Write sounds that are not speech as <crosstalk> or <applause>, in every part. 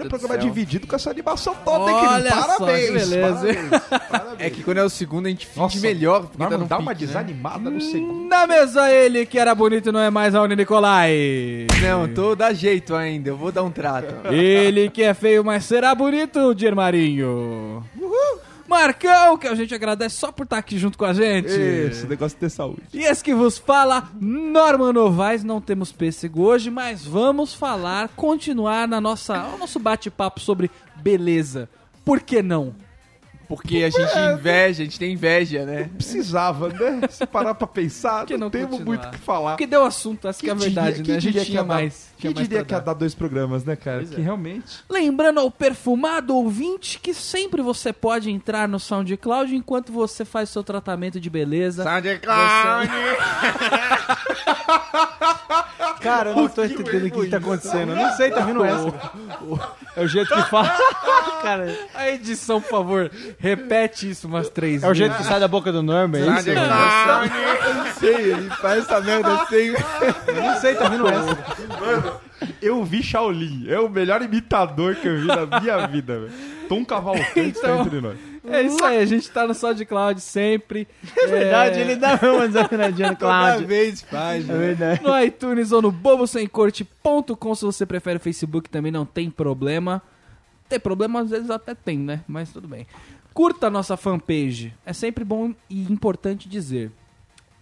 primeiro programa dividido com essa animação toda, hein, Olha querido? só, Parabéns! que beleza, parabéns, parabéns. É que quando é o segundo a gente finge Nossa, melhor. Porque Dá, tá uma- no dá uma pique, né? desanimada no segundo. Na mesa ele, que era bonito e não é mais a Uni Nicolai. Não, tô dá jeito ainda. Eu vou dar um trato. Ele que é feio, mas será bonito, Dirmarinho. Marcão, que a gente agradece só por estar aqui junto com a gente. Esse negócio de ter saúde. E esse que vos fala, Norman Novaes, não temos pêssego hoje, mas vamos falar, continuar na nossa, o nosso bate-papo sobre beleza. Por que não? Porque a gente inveja, a gente tem inveja, né? Precisava, né? Se parar pra pensar, Que não, não temos continuar? muito o que falar. Porque deu assunto, essa que é a verdade, quem né? A gente que tinha mais. Quem diria pra que ia dar. dois programas, né, cara? Pois que é. realmente... Lembrando ao perfumado ouvinte que sempre você pode entrar no SoundCloud enquanto você faz seu tratamento de beleza. SoundCloud! <laughs> Cara, eu não tô entendendo o que, que tá acontecendo. Eu não sei, tá vindo essa. É o jeito que fala. <laughs> Cara, A edição, por favor, repete isso umas três é o jeito que sai da boca do Norman, é isso? SoundCloud! Eu não sei, ele faz essa merda assim. <laughs> Eu não sei, tá vindo essa. Eu vi Shaolin. É o melhor imitador que eu vi na minha <laughs> vida, velho. Tom Cavalcante Então- tá entre nós. É isso aí, a gente tá no SoundCloud sempre. É verdade, ele dá uma desafinadinha no <laughs> Toda Cláudio. vez faz, É né? verdade. no iTunes ou no bobosemcorte.com se você prefere o Facebook também não tem problema. Tem problema, às vezes até tem, né? Mas tudo bem. Curta a nossa fanpage. É sempre bom e importante dizer.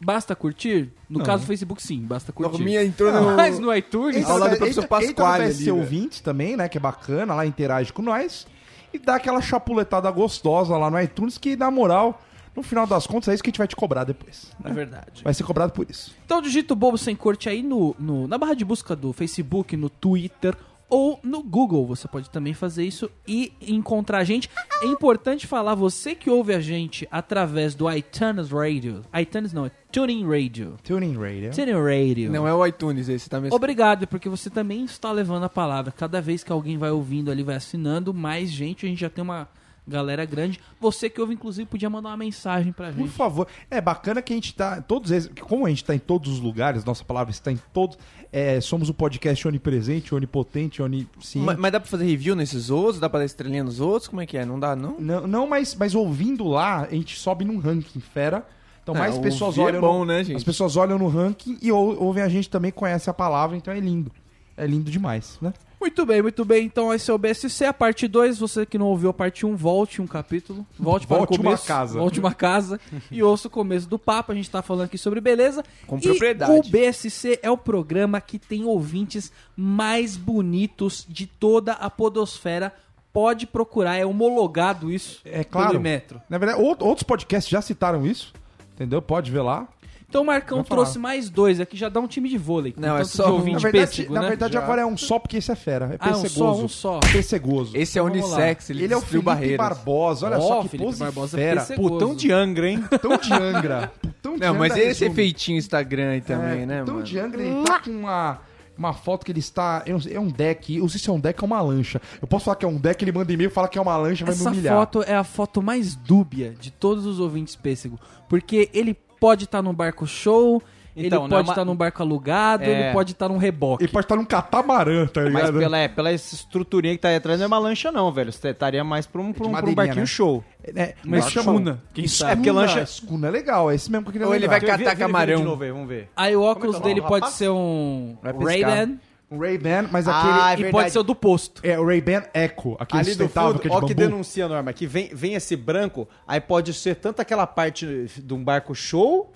Basta curtir? No Não. caso do Facebook, sim, basta curtir. Norminha entrou no... <laughs> Mas no iTunes, Entra- Aula do professor entra, entra Pasquale no velho. ouvinte também, né? Que é bacana, lá interage com nós. E dá aquela chapuletada gostosa lá no iTunes, que na moral, no final das contas, é isso que a gente vai te cobrar depois. é verdade. Vai ser cobrado por isso. Então digita o Bobo Sem Corte aí no, no- na barra de busca do Facebook, no Twitter ou no Google. Você pode também fazer isso e encontrar a gente. É importante falar, você que ouve a gente através do iTunes Radio. iTunes não, é Tuning Radio. Tuning Radio. Tuning Radio. Não é o iTunes esse, tá mesmo? Obrigado, porque você também está levando a palavra. Cada vez que alguém vai ouvindo ali, vai assinando, mais gente, a gente já tem uma galera grande. Você que ouve, inclusive, podia mandar uma mensagem pra Por gente. favor. É bacana que a gente tá. Todos esses, como a gente tá em todos os lugares, nossa palavra está em todos. é, somos o podcast onipresente, onipotente, onisciente. Mas, mas dá pra fazer review nesses outros? Dá pra dar estrelinha nos outros? Como é que é? Não dá, não? Não, não mas, mas ouvindo lá, a gente sobe num ranking, fera. Então É, mais pessoas é olham. bom, no, né, gente? As pessoas olham no ranking e ou- ouvem a gente também, conhece a palavra, então é lindo. É lindo demais, né? Muito bem, muito bem. Então esse é o BSC, a parte 2. Você que não ouviu a parte 1, um, volte um capítulo. Volte para Volte o uma começo. casa. Volte uma casa e ouça o começo do papo. A gente tá falando aqui sobre beleza. Com E propriedade. o BSC é o programa que tem ouvintes mais bonitos de toda a podosfera. Pode procurar, é homologado isso É claro. Metro. Na verdade, out- outros podcasts já citaram isso. Entendeu? Pode ver lá. Então o Marcão falar. trouxe mais dois aqui, já dá um time de vôlei. com Não, é só de um. ouvinte Na verdade, pêssego, na né? verdade Já. agora é um só porque esse é fera. É Ah, um persegoso. só, um só. Persegoso. Esse é Então lá. unissex, ele, Ele é o Felipe barreiras. Barbosa. Olha Ó, só que Felipe pose Barbosa fera. persegoso. Putão de Angra, hein? <laughs> Putão de Angra. Putão de Não, mas Angra esse resume. efeitinho Instagram aí também, é, né, Putão mano? de Angra, ele tá com uma... Uma foto que ele está. É um deck. Eu sei se é um deck ou uma lancha. Eu posso falar que é um deck, ele manda e-mail fala que é uma lancha, vai me Essa humilhar. foto é a foto mais dúbia de todos os ouvintes pêssego. Porque ele pode estar num barco show, Então, ele não é pode uma- estar num barco alugado, É. ele pode estar num reboque. Ele pode estar num catamarã, tá Mas ligado? pela, é, pela estruturinha que tá aí atrás não é uma lancha, não, velho. Você estaria mais pra um, pra um, pra um barquinho né? show. É, Uma mas chama- escuna, quem sabe. É porque lancha- Escuna é legal, é esse mesmo que eu queria Ou ele vai catar camarão. De novo aí, vamos ver. Aí o óculos é é dele pode rapaz? ser um. Ray-Ban Um Ray-Ban, mas Ah, aquele... é e verdade. pode ser o do posto. É, o Ray-Ban Echo, aquele Ali do sustentável fundo, que é de ó que denuncia, Norma, que vem, vem esse branco, aí pode ser tanto aquela parte de um barco show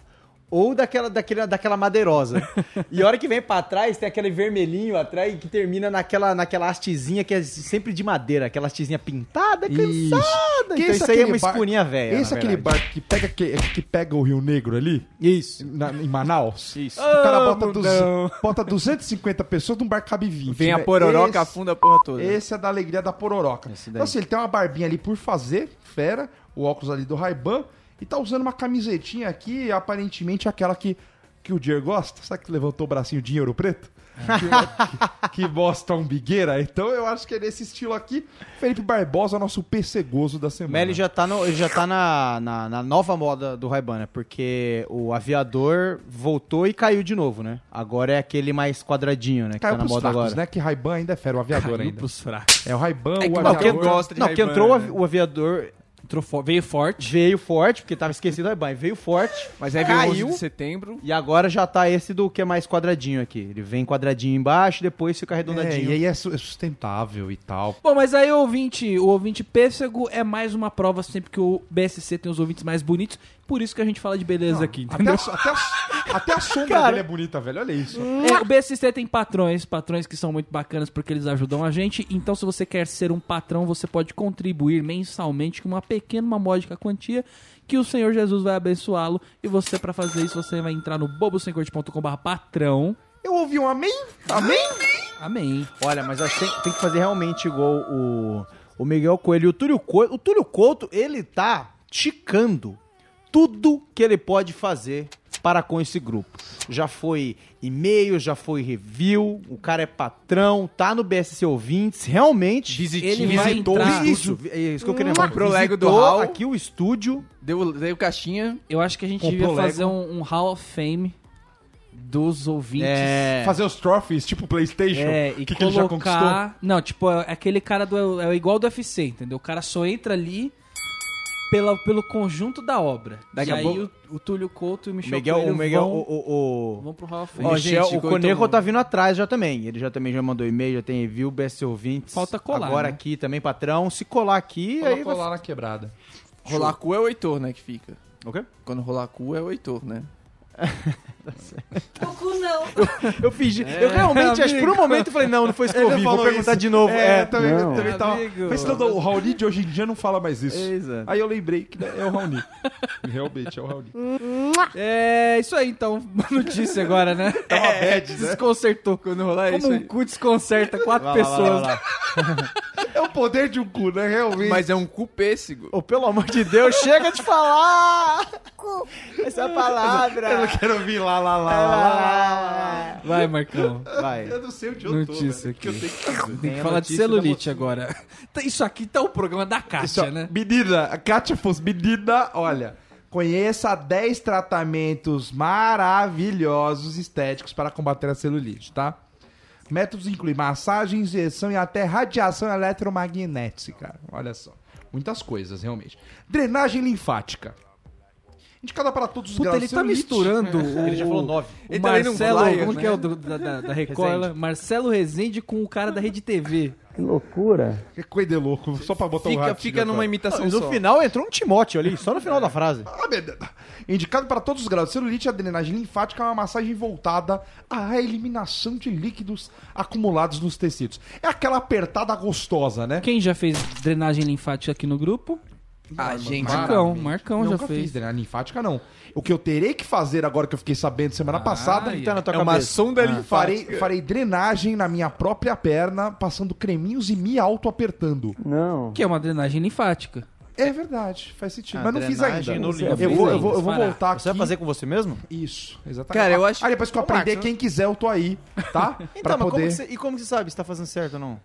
ou daquela, daquela, daquela madeirosa. <laughs> e a hora que vem pra trás, tem aquele vermelhinho atrás que termina naquela, naquela hastezinha que é sempre de madeira, aquela hastezinha pintada, cansada. Que Então esse isso aí é uma bar- espurinha velha. Esse é aquele barco que pega, que, que pega o Rio Negro ali, Isso. na- em Manaus. Isso. O cara bota, mundão. duz- <laughs> bota 250 pessoas num barco cabe 20. Vem a né? pororoca, Esse- afunda a porra toda. Esse é da alegria da pororoca. Então, assim, ele tem uma barbinha ali por fazer, fera, o óculos ali do Ray-Ban, e tá usando uma camisetinha aqui, aparentemente aquela que, que o Dier gosta. Sabe que levantou o bracinho de ouro preto? <laughs> que, que bosta umbigueira. Então eu acho que é nesse estilo aqui. Felipe Barbosa, nosso percegoso da semana. Mas ele já tá, no, ele já tá na, na, na nova moda do Ray-Ban, né? Porque o aviador voltou e caiu de novo, né? Agora é aquele mais quadradinho, né? Que Caiu tá na pros moda fracos, agora. né? Que Ray-Ban ainda é fera, o aviador Caiu ainda. pros fracos. É o Ray-Ban, É que o não, aviador. gosta de Não, que entrou né? o aviador, Entrou fo- veio forte. veio forte, porque tava esquecido do Ray-Ban, veio forte, Mas aí veio 11 caiu, de setembro. e agora já tá esse do que é mais quadradinho aqui. Ele vem quadradinho embaixo, depois fica É, arredondadinho. e aí é su- é sustentável e tal. Bom, mas aí o ouvinte, o ouvinte pêssego é mais uma prova sempre que o BSC tem os ouvintes mais bonitos. Por isso que a gente fala de beleza aqui, Até entendeu? a, até a- até a sombra Cara. dele é bonita, velho. Olha isso. É, o BSC tem patrões, patrões que são muito bacanas porque eles ajudam a gente. Então, se você quer ser um patrão, você pode contribuir mensalmente com uma pequena, uma módica quantia que o Senhor Jesus vai abençoá-lo. E você, pra fazer isso, você vai entrar no bobosemcorte.com.br patrão. Eu ouvi um amém? Amém? Amém. Olha, mas acho que tem, tem que fazer realmente igual o, o Miguel Coelho e o Túlio Couto. O Túlio Couto, ele tá ticando tudo que ele pode fazer para com esse grupo. Já foi e-mail, já foi review, o cara é patrão, tá no BSC Ouvintes, realmente... Ele vai visitou entrar- Isso, é isso que eu queria lembrar. Comprou o Lego do Hall. aqui o estúdio. Deu, deu caixinha. Eu acho que a gente devia fazer um, um Hall of Fame dos ouvintes. É, Fazer os trophies, tipo PlayStation. É, e que, que ele já conquistou? colocar. Não, tipo, é aquele cara do. É igual do UFC, entendeu? O cara só entra ali pela, pelo conjunto da obra. Daqui e a aí pouco- o, o Túlio Couto e o Michel Miguel, Coelho o Miguel, vão, o, o, o- vão pro Hall of Fame. Ó, gente, o Conejo tá vindo atrás já também. Ele já também já mandou e-mail, já tem review, BSC Ouvintes. Falta colar, Agora né? aqui também, patrão. Se colar aqui, aí Colocou vai... na quebrada. Rolar cu é o Heitor, né, que fica. O quê? Quando rolar cu é o Heitor, né? <laughs> Pouco não. <laughs> Eu fingi. eu realmente, acho que por um momento eu falei, não, não foi isso que eu ouvi. Vou perguntar isso. de novo. É, É, eu também, eu não. também tava. Amigo. Pensando, o Raoni de hoje em dia não fala mais isso. Exato. Aí eu lembrei que é o Raoni. <laughs> Realmente, é o Raoni. É isso aí então. Notícia agora, né? É uma bad, né? Desconcertou. Quando rolar isso Como um cu desconcerta quatro lá, lá, pessoas. vai lá. É o poder de um cu, né? Realmente. Mas é um cu pêssego. Ô, pelo amor de Deus, chega de falar! Essa palavra! Eu quero ouvir lá, lá, lá, lá, lá. Vai, Marcão. Vai. Eu não sei onde eu tô. Notícia que eu aqui. que? Tem que a falar de celulite agora. Tá, Isso aqui tá o programa da Kátia, Isso, né? Menina, a Kátia fosse menina, olha. Conheça 10 tratamentos maravilhosos estéticos para combater a celulite, tá? Métodos incluem massagem, injeção e até radiação eletromagnética. Olha só. Muitas coisas, realmente. Drenagem linfática. Indicada para todos os Puta, graus ele tá celulite. misturando o, Ele já falou nove. o Ele tá lendo um Marcelo, flyer, como né? que é o do- da, da, da Record? Lá? Marcelo Rezende com o cara da Rede TV. Que coisa de louco, só pra botar um Fica, ratinho fica numa agora. imitação No só. final entrou um Timóteo ali, só no final da frase. Ah, meu Deus. Indicado para todos os graus de celulite, a drenagem linfática é uma massagem voltada à eliminação de líquidos acumulados nos tecidos. É aquela apertada gostosa, né? Quem já fez drenagem linfática aqui no grupo? Ah, gente. Marcão, Marcão já Nunca fez. fiz drenagem linfática, não. O que eu terei que fazer agora que eu fiquei sabendo semana passada... Ai, Tá na tua É uma cabeça. sonda Farei, linfática. farei drenagem na minha própria perna, passando creminhos e me auto-apertando. Que é uma drenagem linfática. É verdade, faz sentido. A Mas não fiz ainda. eu, vou, eu, vou, eu vou voltar aqui. Você vai fazer com você mesmo? Isso, exatamente. Cara, eu acho- Ah, depois que eu aprender, quem quiser, eu tô aí, tá? Então, pra mas como poder... que você, e como que você sabe se tá fazendo certo ou não?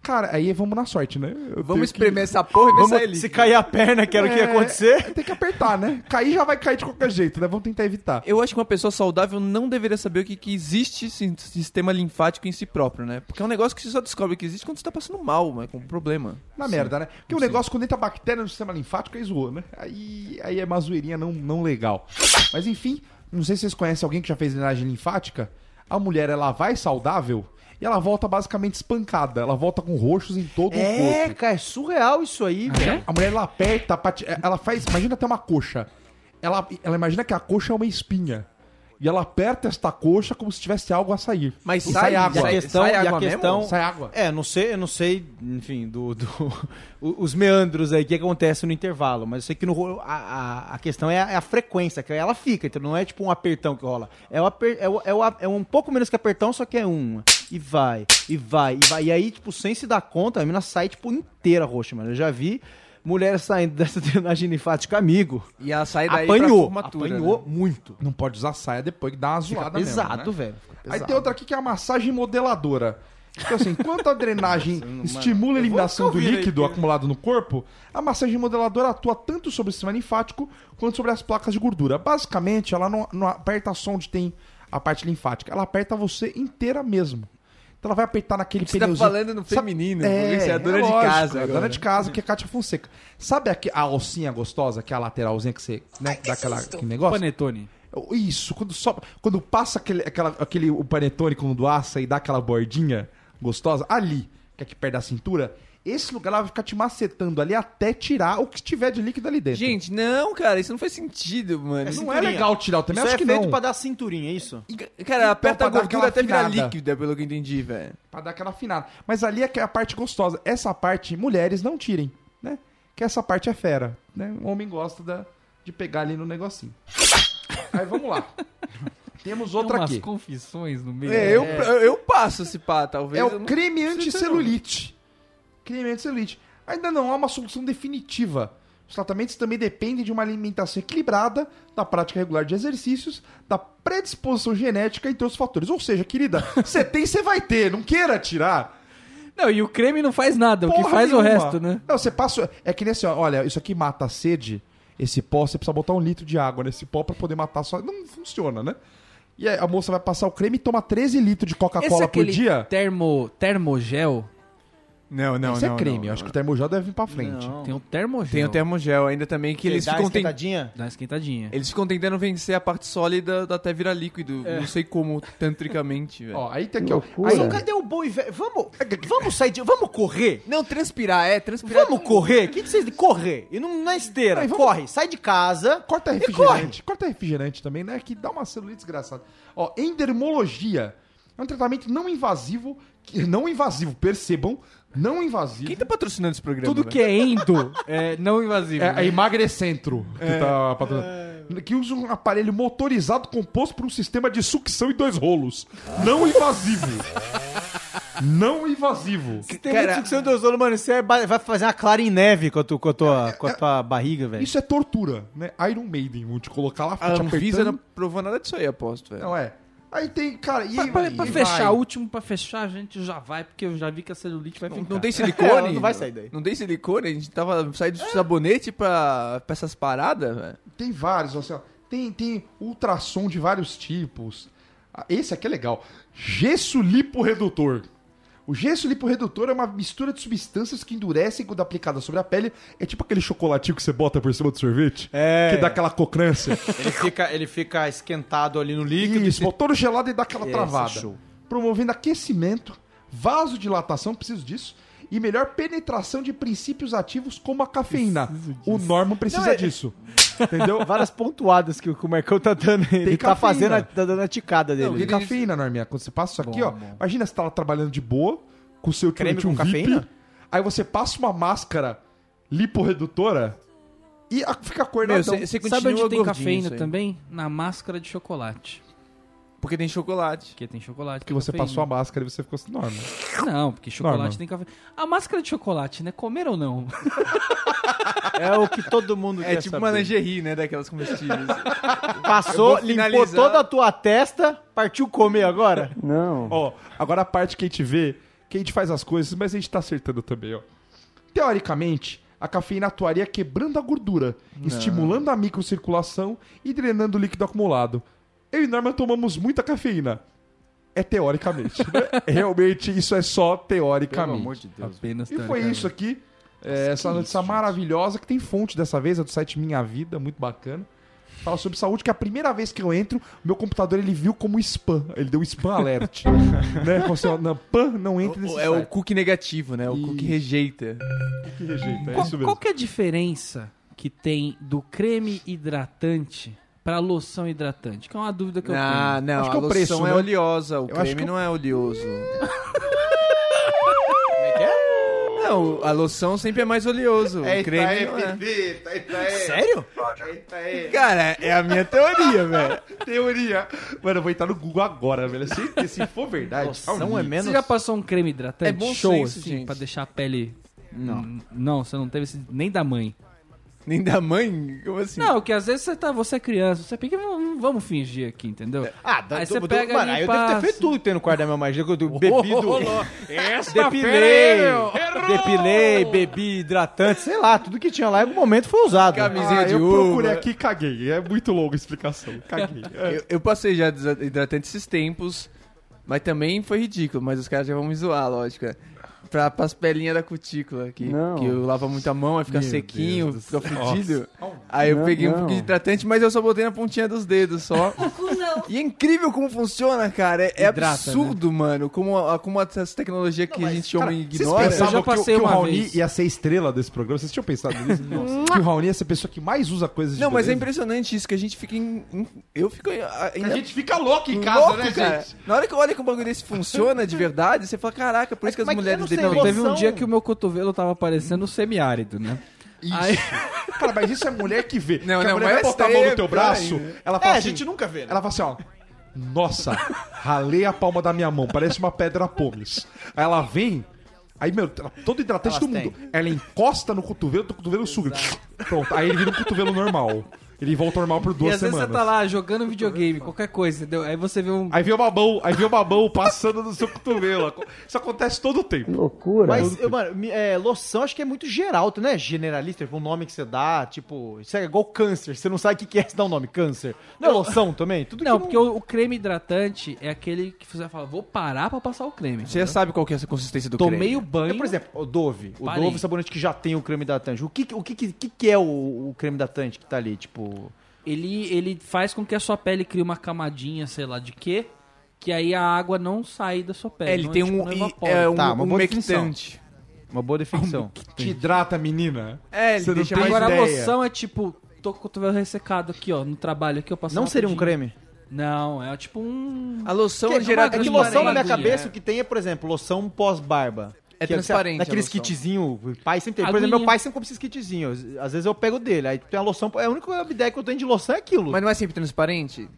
Cara, aí vamos na sorte, né? Eu Vamos que- espremer essa porra e ver se Vamos, se líquido. cair a perna, que era o que ia É, acontecer. Tem que apertar, né? Cair já vai cair de qualquer jeito, né? Vamos tentar evitar. Eu acho que uma pessoa saudável não deveria saber o que, que existe sim- sistema linfático em si próprio, né? Porque é um negócio que você só descobre que existe quando você tá passando mal, né? Com um problema. Na merda, né? Porque o negócio, quando entra bactéria no sistema linfático, aí zoou, né? Aí, aí é uma zoeirinha não, não legal. Mas enfim, não sei se vocês conhecem alguém que já fez drenagem linfática. A mulher, ela vai saudável e ela volta basicamente espancada. Ela volta com roxos em todo o É, corpo. cara, é surreal isso aí, velho. A mulher, ela aperta, ela faz... Imagina até uma coxa. Ela, ela imagina que a coxa é uma espinha. E ela aperta esta coxa como se tivesse algo a sair. Mas E sai, água. E a sai- questão, sai e a água questão mesmo? Sai água. É, não sei, eu não sei, enfim, do, do- <laughs> os meandros aí que acontece no intervalo, mas eu sei que no, a, a, a questão é a, é a frequência, que ela fica, então não é tipo um apertão que rola. É, o aper, é, o- é, o- é um pouco menos que apertão, só que é um. E vai, e vai, e vai. E aí, tipo, sem se dar conta, a menina sai, tipo, inteira roxa, mano. Eu já vi mulher saindo dessa <laughs> drenagem linfática, amigo. E ela sai daí pra Apanhou, formatura. apanhou né? muito. Não pode usar saia depois que dá uma Fica zoada pesado, mesmo, né? velho. Fica Aí tem outra aqui que é a massagem modeladora. Então, assim, enquanto a drenagem <laughs> Mano, estimula a eliminação do aí, líquido porque- acumulado no corpo, a massagem modeladora atua tanto sobre o sistema linfático quanto sobre as placas de gordura. Basicamente, ela não, não aperta só onde tem a parte linfática, ela aperta você inteira mesmo. Então ela vai apertar naquele Você tá pneuzinho. falando no feminino, porque você é dona de lógico, casa É agora. dona de casa, que é Cátia Fonseca. Sabe aqui, a alcinha gostosa, que é a lateralzinha que você, né, dá aquela, aquele negócio? Panetone. Isso, quando, só, quando passa aquele, aquela, aquele, o panetone quando assa e dá aquela bordinha gostosa, ali, que é aqui perto da cintura, esse lugar ela vai ficar te macetando ali até tirar o que tiver de líquido ali dentro. Gente, não, cara, isso não faz sentido, mano. não é cinturinha. legal tirar, eu também Isso acho é que feito não. pra dar cinturinha, é isso? Cara, aperta a gordura até virar líquida, pelo que eu entendi, velho. Pra dar aquela afinada. Mas ali é é a parte gostosa. Essa parte, mulheres não tirem, né? Que essa parte é fera, né? O homem gosta da, de pegar ali no negocinho. Aí vamos lá. <laughs> Temos outra Tem umas aqui. confissões no meio. É, eu, eu, eu passo esse pá, talvez. É o creme não anticelulite. Creme anticelulite. Ainda não há uma solução definitiva. Os tratamentos também dependem de uma alimentação equilibrada, da prática regular de exercícios, da predisposição genética, entre outros fatores. Ou seja, querida, <laughs> você tem, você vai ter. Não queira tirar. Não, e o creme não faz nada, o que Porra faz é o nenhuma. resto, né? Não, você passa. É que nem assim, olha, isso aqui mata a sede. Esse pó, você precisa botar um litro de água nesse pó pra poder matar só. Não funciona, né? E aí a moça vai passar o creme e toma 13 litros de Esse é Coca-Cola por dia. termo, termogel. Não, não, Isso não. é creme. não, eu acho que o termogel deve vir pra frente. Não. Tem o termogel. Tem o termogel ainda também, que eles dá ficam, uma ten- esquentadinha? Dá uma esquentadinha. eles ficam tentando vencer a parte sólida até virar líquido. É. Não sei como, tantricamente, velho. Ó, aí tem aqui, ó. Aí, Mas cadê o bom e velho? Vamos, vamos sair de... Vamos correr? Não, transpirar, é, transpirar. Vamos correr? O que, que vocês... Correr. E não na esteira. Aí, vamos- Corre. Sai de casa. corta refrigerante. Corta refrigerante também, né? Que dá uma celulite desgraçada. Ó, endermologia. É um tratamento não invasivo. Que- Não invasivo, percebam. Não invasivo. Quem tá patrocinando esse programa? Tudo velho? que é endo <laughs> é não invasivo. É, né? é Emagrecentro que tá patrocinando. Que usa um aparelho motorizado composto por um sistema de sucção e dois rolos. Não invasivo. não invasivo. Tem Cara- muito sucção do ozônio, mano. Você é vai fazer uma clara em neve com a, tu- com a tua, com a tua barriga, velho. Isso é tortura, né? Iron Maiden, vão te colocar lá, A Anvisa não provou nada disso aí, aposto, velho. Não é. Aí tem, cara, e Pra, pra- e pra fechar, o último pra fechar, a gente já vai, porque eu já vi que a celulite vai Não, ficar. não tem <laughs> silicone? É, <laughs> não vai sair daí. Não tem silicone? A gente tava saindo do sabonete pra, pra essas paradas, velho. Tem vários, assim, ó. Tem, tem ultrassom de vários tipos. Ah, Esse aqui é legal. Gesso liporredutor. O gesso liporredutor é uma mistura de substâncias que endurecem quando aplicada sobre a pele. É tipo aquele chocolatinho que você bota por cima do sorvete. É. Que dá aquela cocrância. Ele fica, ele fica esquentado ali no líquido. Isso, motor gelado e dá aquela Esse travada. show. Promovendo aquecimento, vasodilatação, preciso disso, e melhor penetração de princípios ativos como a cafeína. O Norman precisa Não, é- disso. Entendeu? Várias pontuadas que o Marcão tá dando. Ele tá cafeína. fazendo, a, tá dando a ticada dele. Tem cafeína, Norminha. Quando você passa isso aqui, Bom, ó. bom. Imagina você tá lá trabalhando de boa, com o seu Creme tio com VIP, cafeína? Aí você passa uma máscara liporredutora e a- fica Meu, acordadão. você você Sabe continua onde tem gordinho cafeína aí. também? Na máscara de chocolate. Porque tem chocolate. Porque tem chocolate. Porque tem você cafeína. passou a máscara e você ficou assim, Norman. Não, porque chocolate Norma. tem cafeína. A máscara de chocolate, né? Comer ou não? É o que todo mundo É quer tipo saber. uma lingerie, né? Daquelas comestíveis. <laughs> Passou, limpou toda a tua testa, partiu comer agora? Não. Ó, agora a parte que a gente vê, que a gente faz as coisas, mas a gente tá acertando também, ó. Teoricamente, a cafeína atuaria quebrando a gordura, estimulando a microcirculação e drenando o líquido acumulado. Eu e Norman tomamos muita cafeína. É teoricamente. né? <laughs> Realmente, isso é só teoricamente. Apenas E foi isso aqui. É, essa notícia maravilhosa que tem fonte dessa vez, é do site Minha Vida, muito bacana. Fala sobre saúde, que é a primeira vez que eu entro, meu computador ele viu como spam. Ele deu spam alert. <laughs> né? Como assim, ó, não, pan, não entre nesse É o site. cookie negativo, né? O Isso. cookie rejeita. Que rejeita, é Qual, isso mesmo. qual que é a diferença que tem do creme hidratante pra loção hidratante? Que é uma dúvida que eu Ah, tenho. não, Acho a que é o loção preço, é né? oleosa, o Eu acho creme que não é oleoso. Como é que é? Não, a loção sempre é mais oleoso, o creme não é. Sério? Cara, é a minha teoria, velho. <laughs> Teoria. Mano, eu vou entrar no Google agora, velho. Se, se for verdade, Loção calma é aí. menos... Você já passou um creme hidratante? É bom Show, senso, assim, gente. pra deixar a pele... Não. Não, você não teve esse... nem da mãe. Nem da mãe? Como assim? Não, que às vezes você tá, você é criança, você pega, vamos não vamos fingir aqui, entendeu? Ah, da, aí você do- pega mano, aí eu devo ter feito tudo que tem no quarto da minha mãe. Eu eu bebi do... Essa Depilei, depilei, bebi hidratante, sei lá, tudo que tinha lá em algum momento foi usado. Camisinha Ah, de eu uva. procurei aqui e caguei. É muito longa a explicação. Caguei. É. Eu, eu passei já desidratante esses tempos, mas também foi ridículo. Mas os caras já vão me zoar, lógico. É. Pra, pras pelinhas da cutícula, que, Não. que eu lavo muito a mão, aí fica Meu sequinho, Deus fica fudido. Aí eu Não, peguei um não. pouquinho de hidratante, mas eu só botei na pontinha dos dedos só. <laughs> E é incrível como funciona, cara. É, é Hidrata, absurdo, mano. Como, a- como essa tecnologia que a gente Cara, homem vocês ignora. Eu pensavam já que o- passei que, o uma Raoni vez. ia ser estrela desse programa? Vocês tinham pensado nisso? <laughs> que o Raoni ia ser a pessoa que mais usa coisas de Não, mas é beleza? impressionante isso, que a gente fica em. em- eu fico em- a- Que ainda A gente fica louco em casa, louco, né, cara. gente? Na hora que eu olho que o bagulho desse funciona de verdade, você fala, caraca, por isso que as eu mulheres não sei, não Não, loção- teve um dia que o meu cotovelo tava parecendo semiárido, né? Isso. Aí- <laughs> Cara, mas isso é mulher que vê. Não, que a não, mulher vai botar a mão no teu é braço, pior ainda. ela É, fala a assim... gente nunca vê, né? Ela fala assim, ó... Nossa, ralei a palma da minha mão, parece uma pedra pomes. Aí ela vem... Aí, meu, todo hidratante Elas do mundo. Ela encosta no cotovelo, o cotovelo suga. Pronto, aí ele vira um cotovelo normal. Ele volta ao normal por E duas às vezes semanas. você tá lá jogando videogame, qualquer coisa, entendeu? Aí você vê um. Aí vem uma mão, aí vem uma mão passando no seu cotovelo. Isso acontece todo o tempo. Mas, eu, mano, é, loção acho que é muito geral, tu não é generalista, tipo, um nome que você dá, tipo, isso é igual câncer, você não sabe o que é, você dá um nome, câncer. Não é loção também? Tudo Não, que porque o, o creme hidratante é aquele que você fala, vou parar pra passar o creme. Você já sabe qual que é essa consistência do Tomei creme. o banho. É, por exemplo, o Dove. O Parei. Dove é sabonete que já tem o creme hidratante. O que, o que, que, que que é o, o creme hidratante que tá ali? Tipo. Ele, ele faz com que a sua pele crie uma camadinha, sei lá de quê, que aí a água não sai da sua pele. É, ele não, tem tipo, um, não evapora. é um, Tá, uma um boa definição. umectante. Uma boa definição. <laughs> Te hidrata, menina. É, ele Você não deixa tem mais... Agora a ideia. loção é tipo, tô com o cotovelo ressecado aqui, ó, no trabalho aqui, eu passo Não seria um creme? Não, é tipo um... A loção Que, é geral é que loção na minha cabeça é. o que tem é, por exemplo, loção pós-barba. É Que, transparente Naqueles a loção. kitzinho, o pai sempre tem. Por Aguinha. exemplo, meu pai sempre compra esses kitzinhos. Às vezes eu pego dele. Aí tem a loção. É a única ideia que eu tenho de loção é aquilo. Mas não é sempre transparente?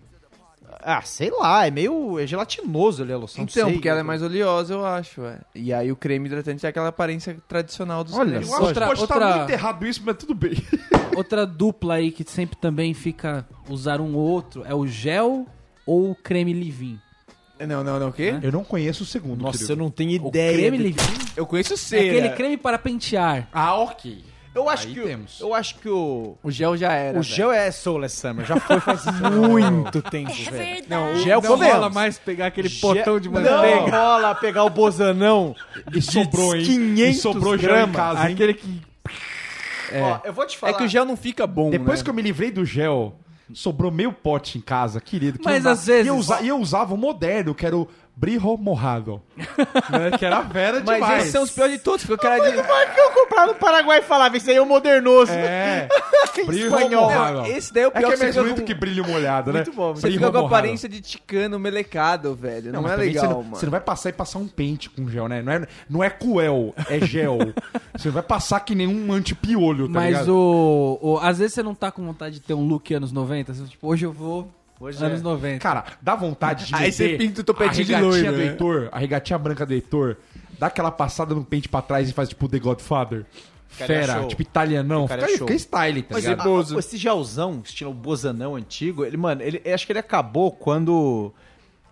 Ah, sei lá, é meio. É gelatinoso ali a loção. Então, sei. porque ela é mais oleosa, eu acho. é. E aí o creme hidratante é aquela aparência tradicional dos Olha cremes. Eu acho Outra- que pode outra- estar muito errado isso, mas tudo bem. <laughs> Outra dupla aí que sempre também fica usar um ou outro é o gel ou o creme leave-in. Não, não, não, o quê? Eu não conheço o segundo, Nossa, querido. eu não tenho O ideia. creme do- leave-in Eu conheço é cera. aquele creme para pentear. Ah, ok. Eu acho Aí que. temos. Eu acho que o. O gel já era. O gel é Soulless Summer, já foi faz <laughs> muito tempo, velho. Não, o Gel Não convenhamos. rola mais pegar aquele Gel- potão de Não manteiga. rola pegar o bozanão E sobrou, hein? 500 e sobrou gel em gramas. casa, hein? Aquele que... Ó, eu vou te falar. É que o gel não fica bom, Depois né? que eu me livrei do gel, sobrou meio pote em casa, querido. que Mas dá- às vezes- E eu, usa- eu usava o moderno, que era o Brijo Morrado. <laughs> né? Que era vera Mas demais. esses são os piores de todos. Fica cara de... Mas que eu comprar no Paraguai e falava, isso aí é o modernoso. É. <laughs> Brijo Espanhol. Morrado. Não, esse daí é o É pior que é mais fica bonito com- que brilho molhado, né? Muito bom, Você fica com a aparência de ticano melecado, velho. Não, mas é legal, você não, mano. Você não vai passar e passar um pente com gel, né? Não é, não é coel, é gel. <laughs> você não vai passar que nenhum antipiolho, tá Mas ligado? o, o- Às vezes você não tá com vontade de ter um look anos 90. Assim, tipo, hoje eu vou Hoje anos é. 90. Cara, dá vontade de Aí você pinta o topetinho de a regatinha loiro, do né? Heitor, a regatinha branca do Heitor, dá aquela passada no pente pra trás e faz tipo The Godfather. Fera, show. tipo italianão. Fica, show. fica style, tá Mas ligado? a- esse gelzão, estilo bozanão antigo, ele, mano, ele, eu acho que ele acabou quando,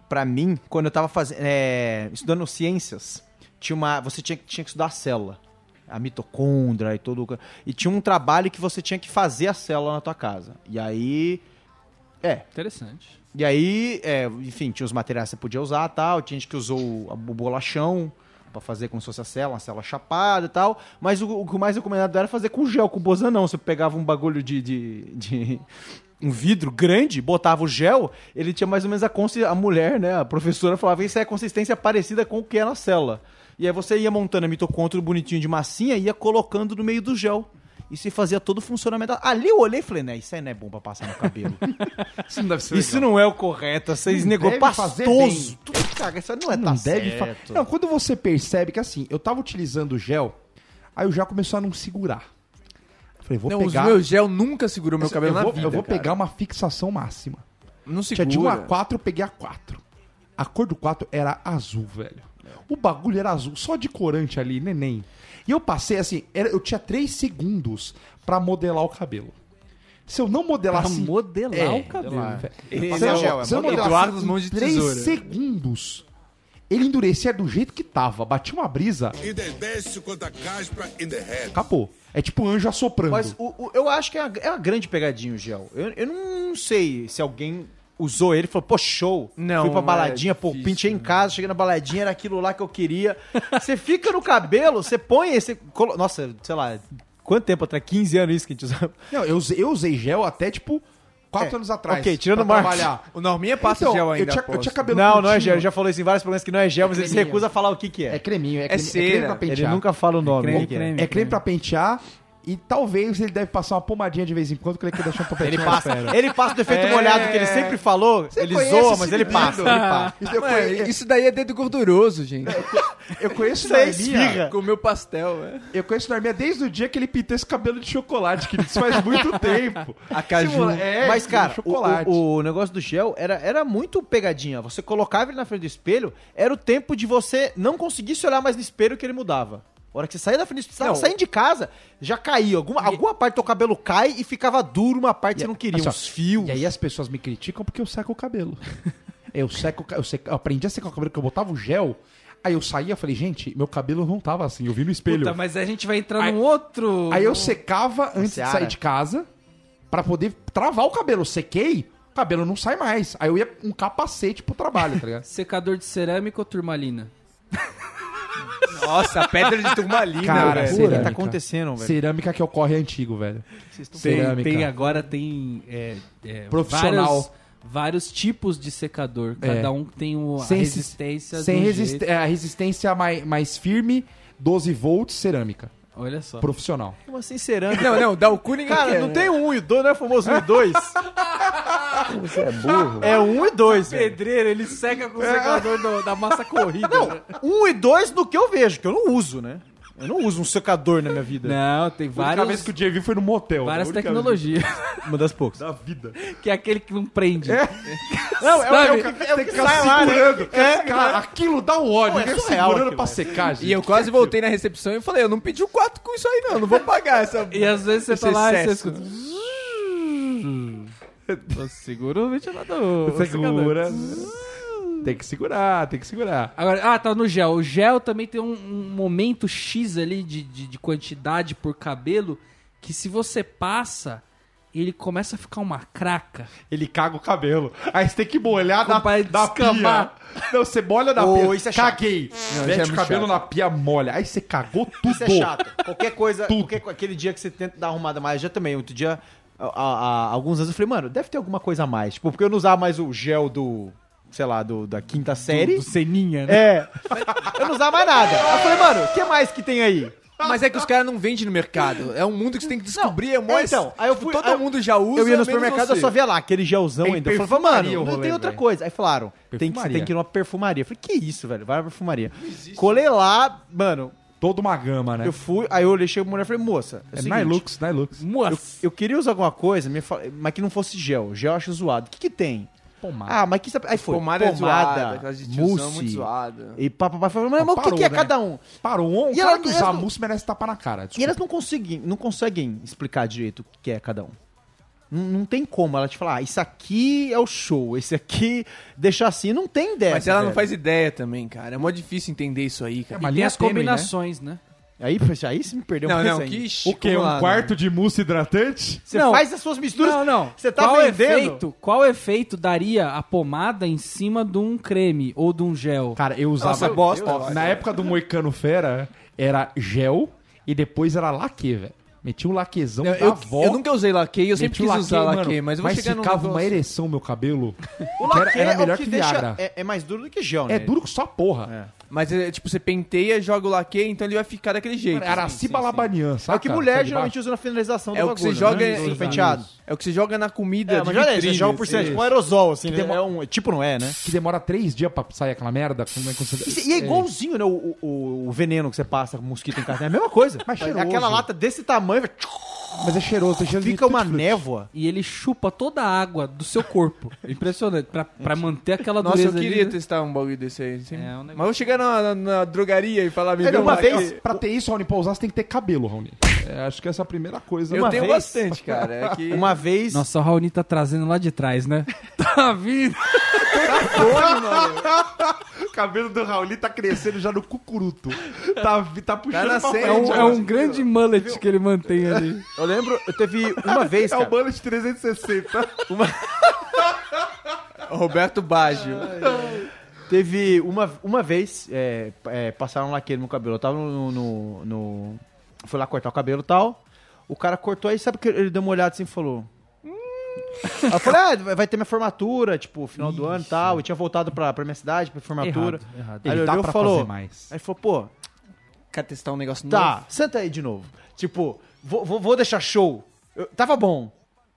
pra mim, quando eu tava fazendo, é, estudando ciências, tinha uma, você tinha, que- tinha que estudar a célula, a mitocôndria e todo, o- e tinha um trabalho que você tinha que fazer a célula na tua casa. E aí, é, Interessante. e aí, é, enfim, tinha os materiais que você podia usar tal, tinha gente que usou o, o bolachão pra fazer como se fosse a célula, uma célula chapada e tal, mas o, o que mais recomendado era fazer com gel, com bozanão. Você pegava um bagulho de, de, de- <laughs> um vidro grande, botava o gel, ele tinha mais ou menos a consistência, a mulher, né, a professora falava, isso é a consistência parecida com o que é na célula. E aí você ia montando a mitocôndria bonitinho de massinha e ia colocando no meio do gel. E se fazia todo o funcionamento. Ali eu olhei e falei, né, isso aí não é bom pra passar no cabelo. <laughs> Isso não deve ser Isso não é o correto, vocês Não negou pastoso. Tudo, cara, isso aí não é não tá deve certo. Não, quando você percebe que assim, eu tava utilizando o gel, aí o gel começou a não segurar. Eu Falei, vou Não, pegar. o meu gel nunca segurou meu cabelo eu vou, vida, eu vou cara. pegar uma fixação máxima. Não Tinha segura. de 1 a 4, eu peguei a 4. A cor do 4 era azul, velho. O bagulho era azul, só de corante ali, neném. E eu passei assim, era- eu tinha 3 segundos pra modelar o cabelo. Se eu não modelar Pra assim. modelar É, o cabelo. modelar. velho. Esse se eu, é o- se eu modelar Eduardo assim, dos Mãos em de 3 Tesoura. segundos, ele endurecia do jeito que tava. Batia uma brisa, caspa in the head. acabou. É tipo um anjo assoprando. Mas o- o- eu acho que é uma, é uma grande pegadinha o gel. Eu, eu não sei se alguém usou ele e falou, pô, show. Não, Fui pra é baladinha, pô, difícil, pintei em casa, cheguei na baladinha, era aquilo lá que eu queria. Você fica no cabelo, você põe esse. colo- Nossa, sei lá, quanto tempo atrás? 15 anos isso que a gente usava. Não, eu, usei- eu usei gel até, tipo, 4 É, anos atrás. ok, tirando o Marcos. trabalhar. O Norminha passa Então, gel ainda. eu tinha, eu tinha cabelo Não, não é curtinho. gel. Ele já falou isso em vários programas que não é gel, mas ele se creminho. recusa a falar o que, que é. É creminho, é, creme, é cera. creme pra ele pentear. nunca fala o nome. creme, que que é. creme. É creme pra pentear e talvez ele deve passar uma pomadinha de vez em quando que ele quer deixar um <laughs> topetinho Ele passa, ele passa do efeito É. molhado que ele sempre falou. Você ele zoa, mas ele passa, ele passa. Isso conheço, isso daí é dedo gorduroso, gente. <laughs> eu conheço o é esfirra. Com o meu pastel, é. Eu conheço o Narminha desde o dia que ele pintou esse cabelo de chocolate, que isso faz muito <laughs> tempo. A caju. É, Mas, cara, o, o- o negócio do gel era, era muito pegadinha. Você colocava ele na frente do espelho, era o tempo de você não conseguir se olhar mais no espelho que ele mudava. A hora que você saía da frente do espelho, você tava Não. saindo de casa, já caía. Alguma, alguma parte do teu cabelo cai e ficava duro, uma parte E- você não queria, assim, ó, uns fios. E aí as pessoas me criticam porque eu seco o cabelo. <laughs> eu seco, eu, seco- eu aprendi a secar o cabelo, que eu botava o gel. Aí eu saía e falei, gente, meu cabelo não tava assim, eu vi no espelho. Puta, mas a gente vai entrar Aí- num outro. Aí eu secava antes de Seara. sair de casa pra poder travar o cabelo. Sequei, o cabelo não sai mais. Aí eu ia com um capacete pro trabalho, tá ligado? <laughs> Secador de cerâmica ou turmalina? <laughs> Nossa, pedra de turmalina, Cara, velho. o que cerâmica. tá acontecendo, velho? Cerâmica que ocorre antigo, velho. Tem, Cerâmica. tem agora tem é, é, Profissional. vários, vários tipos de secador. Cada É. um tem o, a Sem- resistência. Sem do resist jeito. é, a resistência mais, mais firme, 12 volts, cerâmica. Olha só. Profissional. Como assim cerâmica? Não, não, dá o cu ninguém Cara, quer, não né? tem um e dois, não é famoso um e dois? <laughs> Você é burro. É um e dois, velho. Pedreiro, ele seca com o secador do- da massa corrida. né? Um e dois do que eu vejo, que eu não uso, né? Eu não uso um secador na minha vida. Não, tem A única várias, vez que o JV foi no motel. várias a única tecnologias. Uma das poucas. vez Da vida. que é aquele que não prende. Não, é, o- é o que, é o que sai lá, né? segurando. Cara, aquilo dá um ódio. Não, é Fica surreal segurando aquilo, pra secar, gente. E eu quase voltei na recepção e falei, eu não pedi o quarto com isso aí não, não vou pagar essa... E às vezes você esse tá lá e você excesso. escuta. Segura o ventilador. <laughs> Segura. Tem que segurar, tem que segurar. Agora, ah, tá no gel. O gel também tem um, um momento X ali de, de, de quantidade por cabelo que se você passa, ele começa a ficar uma craca. Ele caga o cabelo. Aí você tem que molhar na, Compadre, na descamar. pia. Não, você molha na Ô, pia. isso é chato. Caguei. isso é Mete muito o cabelo chato. na pia, molha. Aí você cagou tudo. Isso é chato. Qualquer coisa, qualquer, aquele dia que você tenta dar uma arrumada mais, já também. Outro dia, há- há alguns anos, eu falei, mano, deve ter alguma coisa a mais. Tipo, porque eu não usava mais o gel do, sei lá, do, da quinta série. Do Seninha, né? É. Eu não usava mais nada. Eu falei, mano, o que mais que tem aí? Mas é que os caras não vendem no mercado. É um mundo que você tem que descobrir. é mó- é, então, aí eu fui- Todo aí eu- mundo já usa, Eu ia no supermercado, eu só via lá aquele gelzão É ainda. Eu falei, mano, não rolê, tem outra velho. coisa. Aí falaram, tem que, tem que ir numa perfumaria. Eu falei, que isso, velho? Vai na perfumaria. Colei lá, mano, Toda uma gama, né? eu fui, aí eu olhei, cheguei pra mulher e falei, moça, é, o É seguinte, Nilux, Nilux. eu, eu queria usar alguma coisa, me fala- mas que não fosse gel. Gel eu acho zoado. O que que tem? Pomada. Ah, mas que sabe- Aí foi, Pomada, pomada, é zoada, mousse. zoada. E papapá, falei, mas, Mas mas o que, parou, que é né? cada um? Parou. Um E cara ela- que usar não- mousse merece tapa na cara. E desculpa. elas não conseguem, não conseguem explicar direito o que é cada um. Não, não tem como ela te falar, ah, isso aqui é o show, esse aqui deixa assim, não tem ideia. Mas ela não velho. faz ideia também, cara. É mó difícil entender isso aí, cara. É, mas E tem as tênue, combinações, né? Aí, aí você me perdeu Não, mais não, que O quê? Um lá, quarto né? de mousse hidratante? Você Não. faz as suas misturas. Não, não. Você tá qual vendendo. Efeito, qual efeito daria a pomada em cima de um creme ou de um gel? Cara, eu usava. Nossa, bosta, Ó, vai. na época do Moicano Fera, era gel e depois era laque, velho. Metia um laquezão Eu, da eu, avó. eu nunca usei laque, eu sempre quis usar laque, laque, mano, mas eu vou chegar no ficava uma ereção no meu cabelo. <laughs> O que era- laque era é melhor o que que deixa. Viagra. É, é mais duro do que gel, né? É duro que só porra. Mas é, tipo, você penteia, joga o laque, então ele vai ficar daquele jeito. Era Sim, Ciba sim, sim. Labanian, É sabe? o que mulher geralmente usa na finalização do É o que bagulho, você joga né? em- No penteado. É o que você joga na comida É, de mas olha aí, você vitrine, joga por cima, assim. tipo um aerosol, assim, né? É um, tipo não é, né? Que demora três dias pra sair aquela merda. Quando, quando você- E, e é igualzinho, né? O, o, o veneno que você passa com mosquito em casa. É a mesma coisa. <laughs> Mas é cheiroso. aquela lata desse tamanho, vai- Mas é cheiroso. tem cheiro de fica uma tutti-frutti. névoa. E ele chupa toda a água do seu corpo. Impressionante. Pra, pra manter aquela Nossa, eu queria ali, né? testar um bagulho desse aí. sim. É, um Mas eu vou chegar na, na- na drogaria e falar, me É, vê não, um pra, ter, isso, Raoni, pra usar, você tem que ter cabelo, Raoni. É, acho que essa é a primeira coisa. Eu Uma tenho vez- bastante, cara. É que... Uma vez. Nossa, o Raoni tá trazendo lá de trás, né? <laughs> Tá vindo. O cabelo do Raul tá crescendo já no cucuruto. Tá, tá puxando Tá pra nascendo, É um, frente. é um grande mullet que ele mantém ali. Eu lembro, eu teve uma <laughs> vez, É o cara. bullet <laughs> <laughs> 360. Roberto Baggio. Teve uma, uma vez, é, é, passaram um laque no meu cabelo. Eu tava no, no, no- Fui lá cortar o cabelo e tal. O cara cortou aí, sabe que ele deu uma olhada assim e falou. "Hum." Eu falei, ah, vai- ter minha formatura, tipo, final do ano e tal. Eu tinha voltado pra, pra minha cidade, pra formatura. Errado, errado. Aí ele olhou e pra falou. fazer mais. Aí ele falou, pô, Quer testar um negócio Tá, novo? senta aí de novo. Tipo, vou, vou, vou deixar show. Eu- tava bom,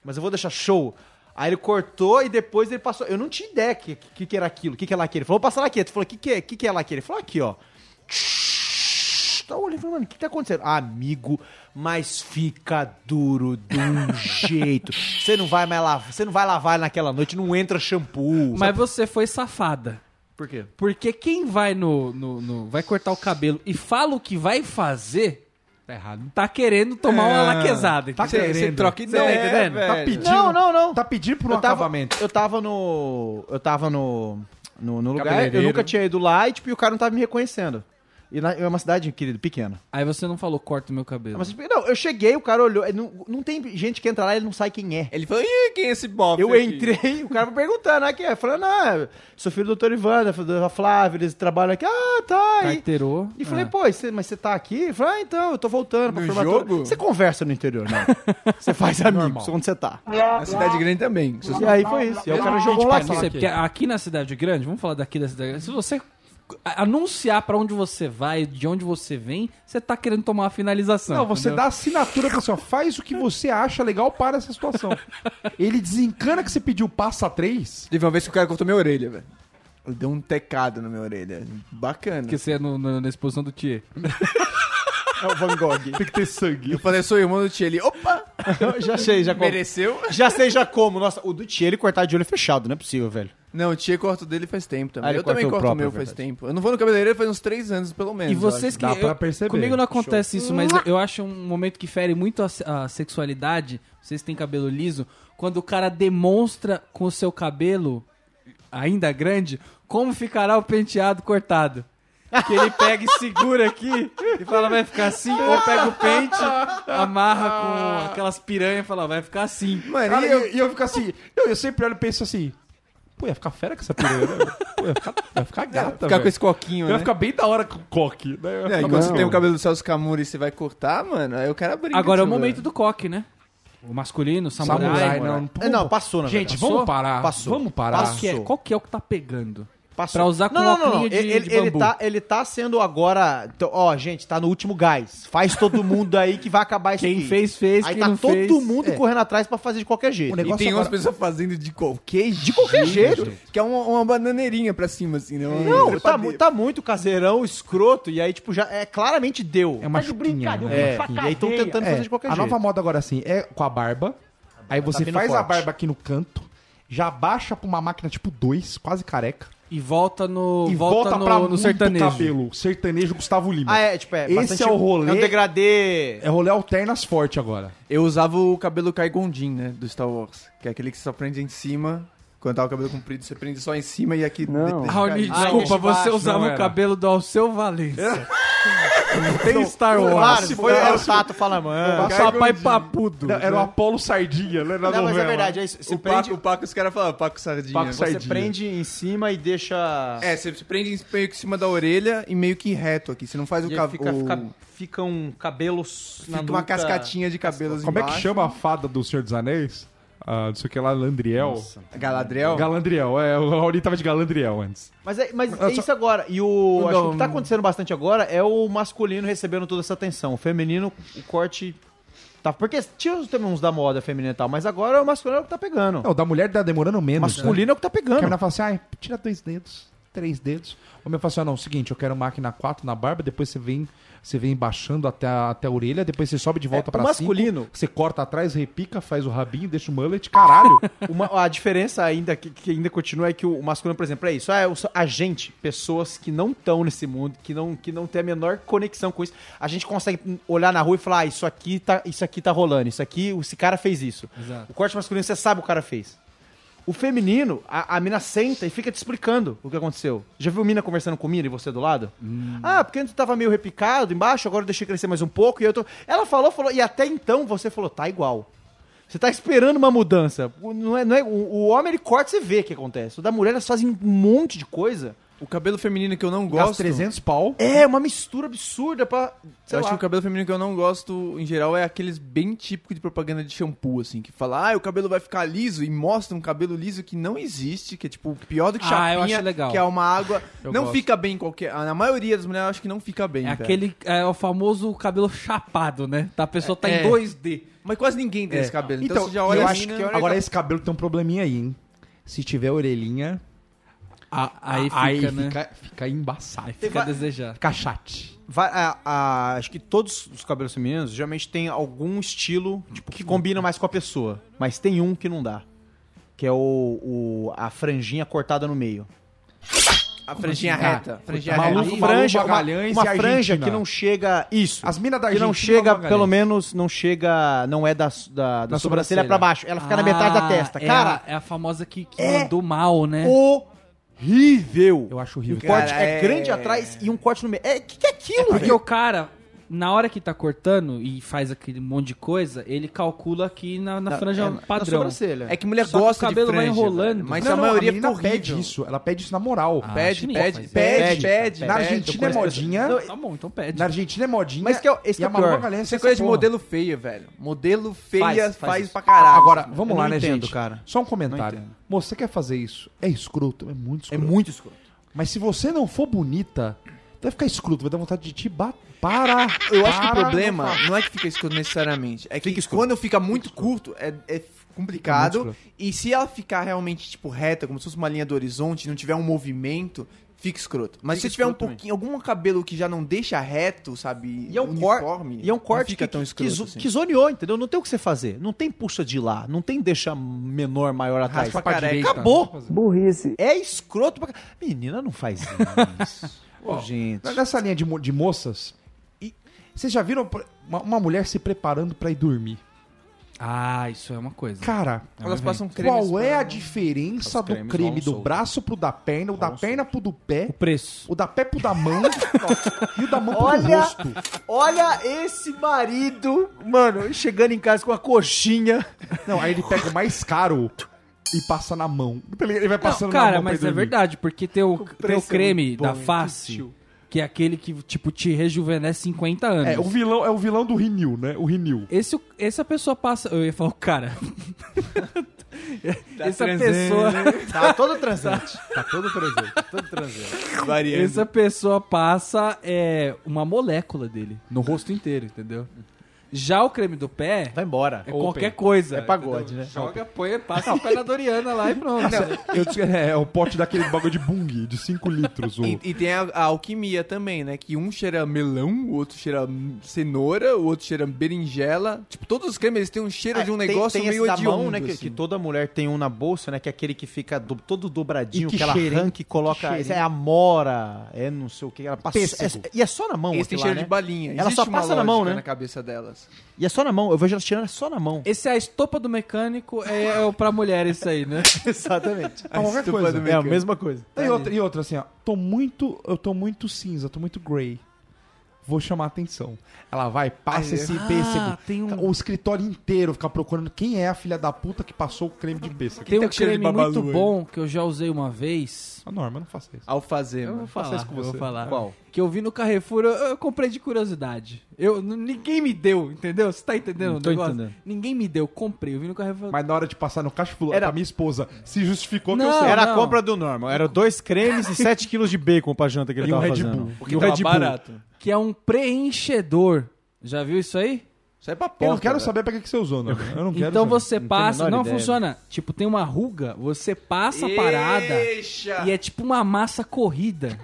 mas eu vou deixar show. Aí ele cortou e depois ele passou. Eu não tinha ideia que, que, que era aquilo, o que, que é laque. Ele falou, vou passar laque. Ele falou, o que, que, é, que, que é laque? Ele falou, aqui, ó. Tá olhando, mano, o que, tá acontecendo? Amigo, mas fica duro de um <laughs> jeito. Você não vai mais lavar, você não vai lavar naquela noite, não entra shampoo. Mas você foi safada. por quê? Porque quem vai no, no, no- vai cortar o cabelo e fala o que vai fazer, Tá errado. tá querendo tomar uma laquezada. Tá entendeu? Querendo. você troca Você tá ideia, entendendo? velho. Tá pedindo. Não, não, não. Tá pedindo por um eu tava, acabamento. Eu tava no. Eu tava no. No, no lugar. Eu nunca tinha ido lá e, tipo, e o cara não tava me reconhecendo. E na- é uma cidade, querido, pequena. Aí você não falou, corta o meu cabelo. Mas, tipo, não, eu cheguei, o cara olhou. Não, não tem gente que entra lá e ele não sabe quem é. Ele falou, ih, quem é esse bofe Eu aqui?" entrei, o cara foi perguntando, ah, quem é? Falando, ah, sou filho do Dr. Ivan, da da Flávia, eles trabalham aqui. Ah, tá. E, Carteirou. e falei, Ah. pô, e você- mas você tá aqui? Ele falou, ah, então, eu tô voltando pra No formatura. jogo? Você conversa no interior, né? <laughs> Você faz amigos onde você tá. Na cidade grande também. E aí foi isso. E aí o cara jogou Pra lá. você, porque aqui na cidade grande, vamos falar daqui da cidade grande, se você anunciar pra onde você vai, de onde você vem, você tá querendo tomar uma finalização. Não, você entendeu? dá assinatura pra pessoa, faz o que você acha legal para essa situação. Ele desencana que você pediu passa 3. Teve uma vez que o cara cortou minha orelha, velho. Ele deu um tecado na minha orelha. Bacana. Porque você é no- no- na exposição do Thier. <laughs> É <laughs> o Van Gogh. Tem que ter sangue. Eu falei, sou irmão do. Ele, opa, <laughs> já sei, já como. mereceu? Já sei já como. Nossa, o do Tia ele cortar de olho fechado, não é possível, velho. Não, o tio corta o dele faz tempo também. Ah, eu também corto o próprio, meu é faz tempo. Eu não vou no cabeleireiro faz uns três anos, pelo menos. E vocês que. Dá pra eu- perceber. Comigo não acontece isso, mas eu, eu acho um momento que fere muito a, a sexualidade. Vocês têm cabelo liso. Quando o cara demonstra com o seu cabelo, ainda grande, como ficará o penteado cortado. Que ele pega e segura aqui e fala, vai ficar assim. Ou pega o pente, amarra com aquelas piranhas e fala, vai ficar assim. Mano, Cara, e eu, e eu fico assim, eu, eu sempre olho e penso assim, pô, ia ficar fera com essa piranha, né? Pô, ia ficar, ia ficar gata, Ficar velho. com esse coquinho, Ia né? ficar bem da hora com o coque, né? É, e quando você tem o cabelo do Celso Camura e você vai cortar, mano, aí o cara brinca. Agora é o momento do coque, né? O masculino, o samurai. Samurai, moleque. não. É, não, passou, na Gente, verdade. vamos parar. Passou. Vamos parar. Qual que, é, qual que é o que tá pegando? Passou. Pra usar com não, não, não, de- ele, de ele bambu. tá, ele tá sendo agora. Ó, gente, tá no último gás. Faz todo mundo aí que vai acabar isso Quem aqui. fez, fez. Aí quem tá não todo fez, mundo é. correndo atrás pra fazer de qualquer jeito. E tem umas agora- pessoas fazendo de qualquer De qualquer jeito. Que é uma, uma bananeirinha pra cima, assim, né? Uma Não, tá, tá muito caseirão, escroto, e aí, tipo, já é claramente deu. É uma chuquinha. né? É, e aí estão tentando fazer de qualquer a jeito. nova moda agora assim é com a barba. Aí você vindo faz a barba aqui no canto, já baixa pra uma máquina tipo 2, quase careca. E volta no, e volta, volta, no, pra no muito sertanejo. cabelo. Sertanejo Gustavo Lima. Ah, é, tipo, é. Esse bastante- é o rolê. É um degradê. É rolê alternas forte agora. Eu usava o cabelo Kai-Gondin, né, do Star Wars. Que é aquele que você só prende em cima. Quando tá o cabelo comprido, você prende só em cima e aqui... Não. Raoni, desculpa, você baixo, usava o cabelo do Alceu Valença. Tem Star Wars. Claro, foi é o Tato Falaman. Papai papudo. Não, Era o Apolo Sardinha, né? Não, mas é verdade, é isso. Você O prende, Paco, o Paco, os caras falam Paco Sardinha. Paco você Sardinha. prende em cima e deixa. É, você você prende em- meio que em cima da orelha e meio que reto aqui. Você não faz o e aí cabelo... fica, fica, fica um cabelos na Fica uma nuca. cascatinha de cabelos Como é que chama a fada do Senhor dos Anéis? Ah, não sei o que lá, Landriel. Galadriel? Galandriel, é. O Raoni tava de Galandriel antes. Mas é, mas Eu é isso agora. E o. Acho que o que tá acontecendo bastante agora é o masculino recebendo toda essa atenção. O feminino, o corte. Tá, porque tinha os- uns da moda feminina e tal, mas agora o masculino é o que tá pegando. Não, da mulher tá demorando O menos. masculino é o que tá Que a pegando. menina fala assim, ai, tira dois dedos. três dedos. O meu fala assim, ah, não, seguinte, eu quero máquina 4 na barba, depois você vem, você vem baixando até a, até a orelha, depois você sobe de volta É, pra o masculino- cinco, você corta atrás, repica, faz o rabinho, deixa o mullet, caralho. <laughs> Uma- a diferença ainda que, que ainda continua é que o, masculino, por exemplo, é isso. É, o- a gente, pessoas que não estão nesse mundo, que não, que não tem a menor conexão com isso, a gente consegue olhar na rua e falar: ah, isso aqui tá, isso aqui tá rolando, isso aqui, esse cara fez isso. Exato. O corte masculino, você sabe o cara fez. O feminino, a, a mina senta e fica te explicando o que aconteceu. Já viu mina conversando com mina e você do lado? Ah, porque antes tava meio repicado embaixo, agora eu deixei crescer mais um pouco e eu tô. Ela falou, falou, e até então você falou, tá igual. Você tá esperando uma mudança. O- Não é, não é, o, o homem ele corta e você vê o que acontece. O da mulher elas fazem um monte de coisa. O cabelo feminino que eu não Gasta gosto. 300 pau. É uma mistura absurda pra. Sei eu acho que o cabelo feminino que eu não gosto, em geral, é aqueles bem típicos de propaganda de shampoo, assim, que fala, ah, o cabelo vai ficar liso e mostra um cabelo liso que não existe, que é tipo pior do que Ah, chapinha, eu acho legal. que é uma água. <laughs> Eu não gosto. fica bem em qualquer. Na maioria das mulheres eu acho que não fica bem. É velho. aquele, é o famoso cabelo chapado, né? Tá, a pessoa tá É. em 2D. Mas quase ninguém tem É. esse cabelo. Então, Então, você já olha eu a acho mina- que Agora esse cabelo tem um probleminha aí, hein? Se tiver orelhinha, Ah, aí fica, aí né? fica, fica embaçado. Aí fica a desejar. Fica chate. Vai- a- a- acho que todos os cabelos femininos geralmente tem algum estilo tipo, que combina mais com a pessoa. Mas tem um que não dá. Que é o, o- a franjinha cortada no meio. A franjinha assim? Ah, reta. Franjinha Malu- reta. Malu franja, uma, uma franja Argentina. que não chega. Isso. As minas da que não Argentina chega, pelo menos, não chega. Não é da, da, da sobrancelha sobrancelha. pra baixo. Ela fica na metade da Ah, testa. é Cara, a, é a famosa que, que é mandou mal, né? Horrível. Eu acho horrível. corte Cara, é... é- grande atrás e um corte no meio. É, que que é aquilo, Porque velho? o cara, na hora que tá cortando e faz aquele monte de coisa, ele calcula aqui na, na franja É, na padrão. sobrancelha. É que mulher Só que gosta o cabelo de vai enrolando. Mas Não, a não, maioria fica horrível. pede isso. Ela pede isso na moral. Ah, Pede, que pede, pede, Pede, pede. Na. Argentina é modinha. Não, Tá bom, então pede. Na Argentina é modinha. Mas que é o- esse e que é a pior. Isso é coisa de modelo feia, velho. Modelo feia Faz, faz, faz isso. pra caralho. Agora, vamos lá, né, gente? cara. Só um comentário. Moça, você quer fazer isso? É escroto, é muito É escroto. muito escroto. Mas se você não for bonita, vai ficar escroto, vai dar vontade de te bater. Para! Eu acho que o para, problema não não é que fica escuro necessariamente. É que Fica escuro. quando fica muito curto, é, é complicado. Fica muito E se ela ficar realmente, tipo, reta, como se fosse uma linha do horizonte, não tiver um movimento, fica escroto. Mas Fica se tiver um escroto pouquinho, algum cabelo que já não deixa reto, sabe? E é um, uniforme, e é um não corte fica que, tão que, escroto zo- assim. que zoneou, entendeu? Não tem o que você fazer. Não tem puxa de lá. Não tem deixa menor, maior atrás. Raspa pra direita. Acabou. É escroto pra... Menina, não faz isso. <laughs> Gente. Nessa linha de, mo- de moças, e vocês já viram uma, uma mulher se preparando pra ir dormir? Ah, isso é uma coisa. Cara, Elas passam creme qual é a diferença do creme do solto. braço pro da perna, o da perna pro do pé, O preço. o da pé pro da mão <laughs> e o da mão pro Olha, rosto? olha esse marido, mano, chegando em casa com a coxinha. Não, aí ele pega o mais caro e passa na mão. Ele vai Não, passando na cara, mão pra mas é verdade, porque tem o, tem o é creme bom, da hein? face, Que que é aquele que, tipo, te rejuvenesce 50 anos. É, o vilão é o vilão do Rinil, né? O Rinil. Esse, essa pessoa passa. Eu ia falar o cara. Tá essa pessoa. Tá todo transante. Tá todo transante. Tá todo transante. Variando. Essa pessoa passa é, uma molécula dele no rosto inteiro, entendeu? Já o creme do pé Vai embora. é qualquer coisa. É pagode, entendeu? né? Joga, põe, passa o pé na Doriana lá e pronto. Eu disse, é, é o pote daquele bagulho de bung, de 5 litros. O... E, e tem a, a alquimia também, né? Que um cheira melão, o outro cheira cenoura, o outro cheira berinjela. Tipo, todos os cremes eles têm um cheiro de um É, Tem- negócio tem, meio hediondo, mão, né? Que, assim. que toda mulher tem um na bolsa, né? Que é aquele que fica do- todo dobradinho, E que, que ela arranca e coloca. Esse é amora, é não sei o que. Ela passa, é- e é só na mão. Esse tem lá, cheiro né? de balinha. Ela Existe só uma passa na mão, né? na cabeça delas. E é só na mão. Eu vejo ela tirando só na mão. Esse é a estopa do mecânico, é, é pra mulher isso aí, né? <laughs> Exatamente. É qualquer estufa coisa. do É a mesma coisa. E outra, e outra, assim, ó. Tô muito. Eu tô muito cinza, tô muito grey. Vou chamar a atenção. Ela vai, passa esse ah, pêssego. tem um- O escritório inteiro fica procurando quem é a filha da puta que passou o creme de pêssego. Tem um cheiro de creme muito aí? bom que eu já usei uma vez. A Norma, não faça isso. Alfazema. Eu vou falar, isso com eu vou você. falar. Qual? Que eu vi no Carrefour, eu, eu comprei de curiosidade. Eu, ninguém me deu, entendeu? Você tá entendendo Não o tô negócio? entendendo. Ninguém me deu, comprei. Eu vi no Carrefour. Mas na hora de passar no caixa, falou Era- pra minha esposa, se justificou que Não, eu sei. Era não. a compra do Norman. Era dois cremes e 7 quilos de bacon pra janta que ele E um tava Red fazendo. Bull. Porque E um tava Red Bull. barato. Que é um preenchedor. Já viu isso aí? Isso é pra porta. Eu não quero velho. saber pra que que você usou, não. Eu não quero Então saber. você Não passa, não ideia. funciona. Tipo, tem uma ruga, você passa a parada Eixa. e é tipo uma massa corrida.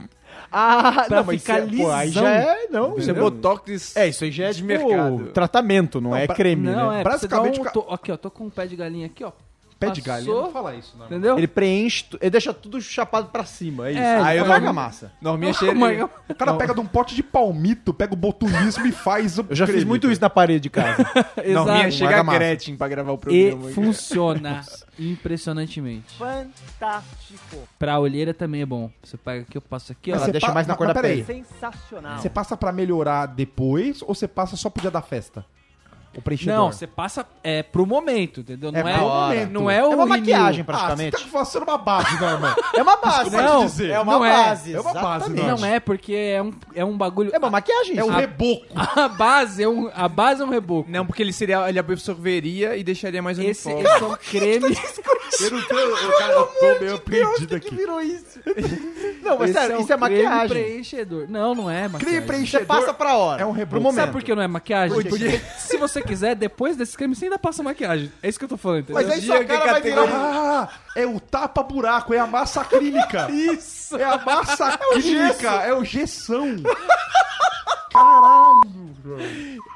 Ah, Pra não, mas ficar isso é- pô, aí lisão. já é, não. Isso é botox É, isso aí já é de tipo, mercado. tratamento, não, é pra- creme, Não, né? é, Basicamente, um to- Aqui, ó, tô com um pé de galinha aqui, ó. Pé de Passou, galinha. Não fala isso, não. Entendeu? Ele preenche, ele deixa tudo chapado pra cima, é isso. É, aí ele eu larga a massa. Norminha de... God. <laughs> O cara pega de um pote de palmito, pega o botulismo e faz o Eu já fiz muito cara. isso na parede de casa. <laughs> Norminha chega a. Gretchen pra gravar o E programa. funciona impressionantemente. Fantástico. Pra olheira também é bom. Você pega aqui, eu passo aqui, ó. Ela deixa pa- mais na mas- cor da pele. Sensacional. Você passa pra melhorar depois ou você passa só pro dia da festa? O preenchedor. Não, você passa é, pro momento, entendeu? Não É é, pro o momento. Não é o É uma maquiagem, Ah, praticamente. você tá passando uma base, né, irmão? É uma base. Desculpa Não, te dizer. é uma não é. base. É uma base, exatamente. não. Não é, porque é um, é um bagulho. É uma maquiagem. É um isso. reboco. <laughs> A base é um, a base é um reboco. Não, porque ele seria, ele absorveria e deixaria mais Esse, uniforme. esse é um creme. Eu não tô, eu, cara, eu tô meio perdido aqui. virou isso? Não, mas sério, um isso é maquiagem. preenchedor. Não, não é maquiagem. Creme Você preenchedor. passa pra hora. É um reboco. Sabe por que não é maquiagem? Porque se você quiser, depois desse creme, você ainda passa maquiagem. É isso que eu tô falando, entendeu? Mas aí sua que cara vai virar. Ah, é o tapa-buraco, é a massa acrílica. <laughs> Isso! É a massa <laughs> acrílica, é o gessão. Caralho, bro.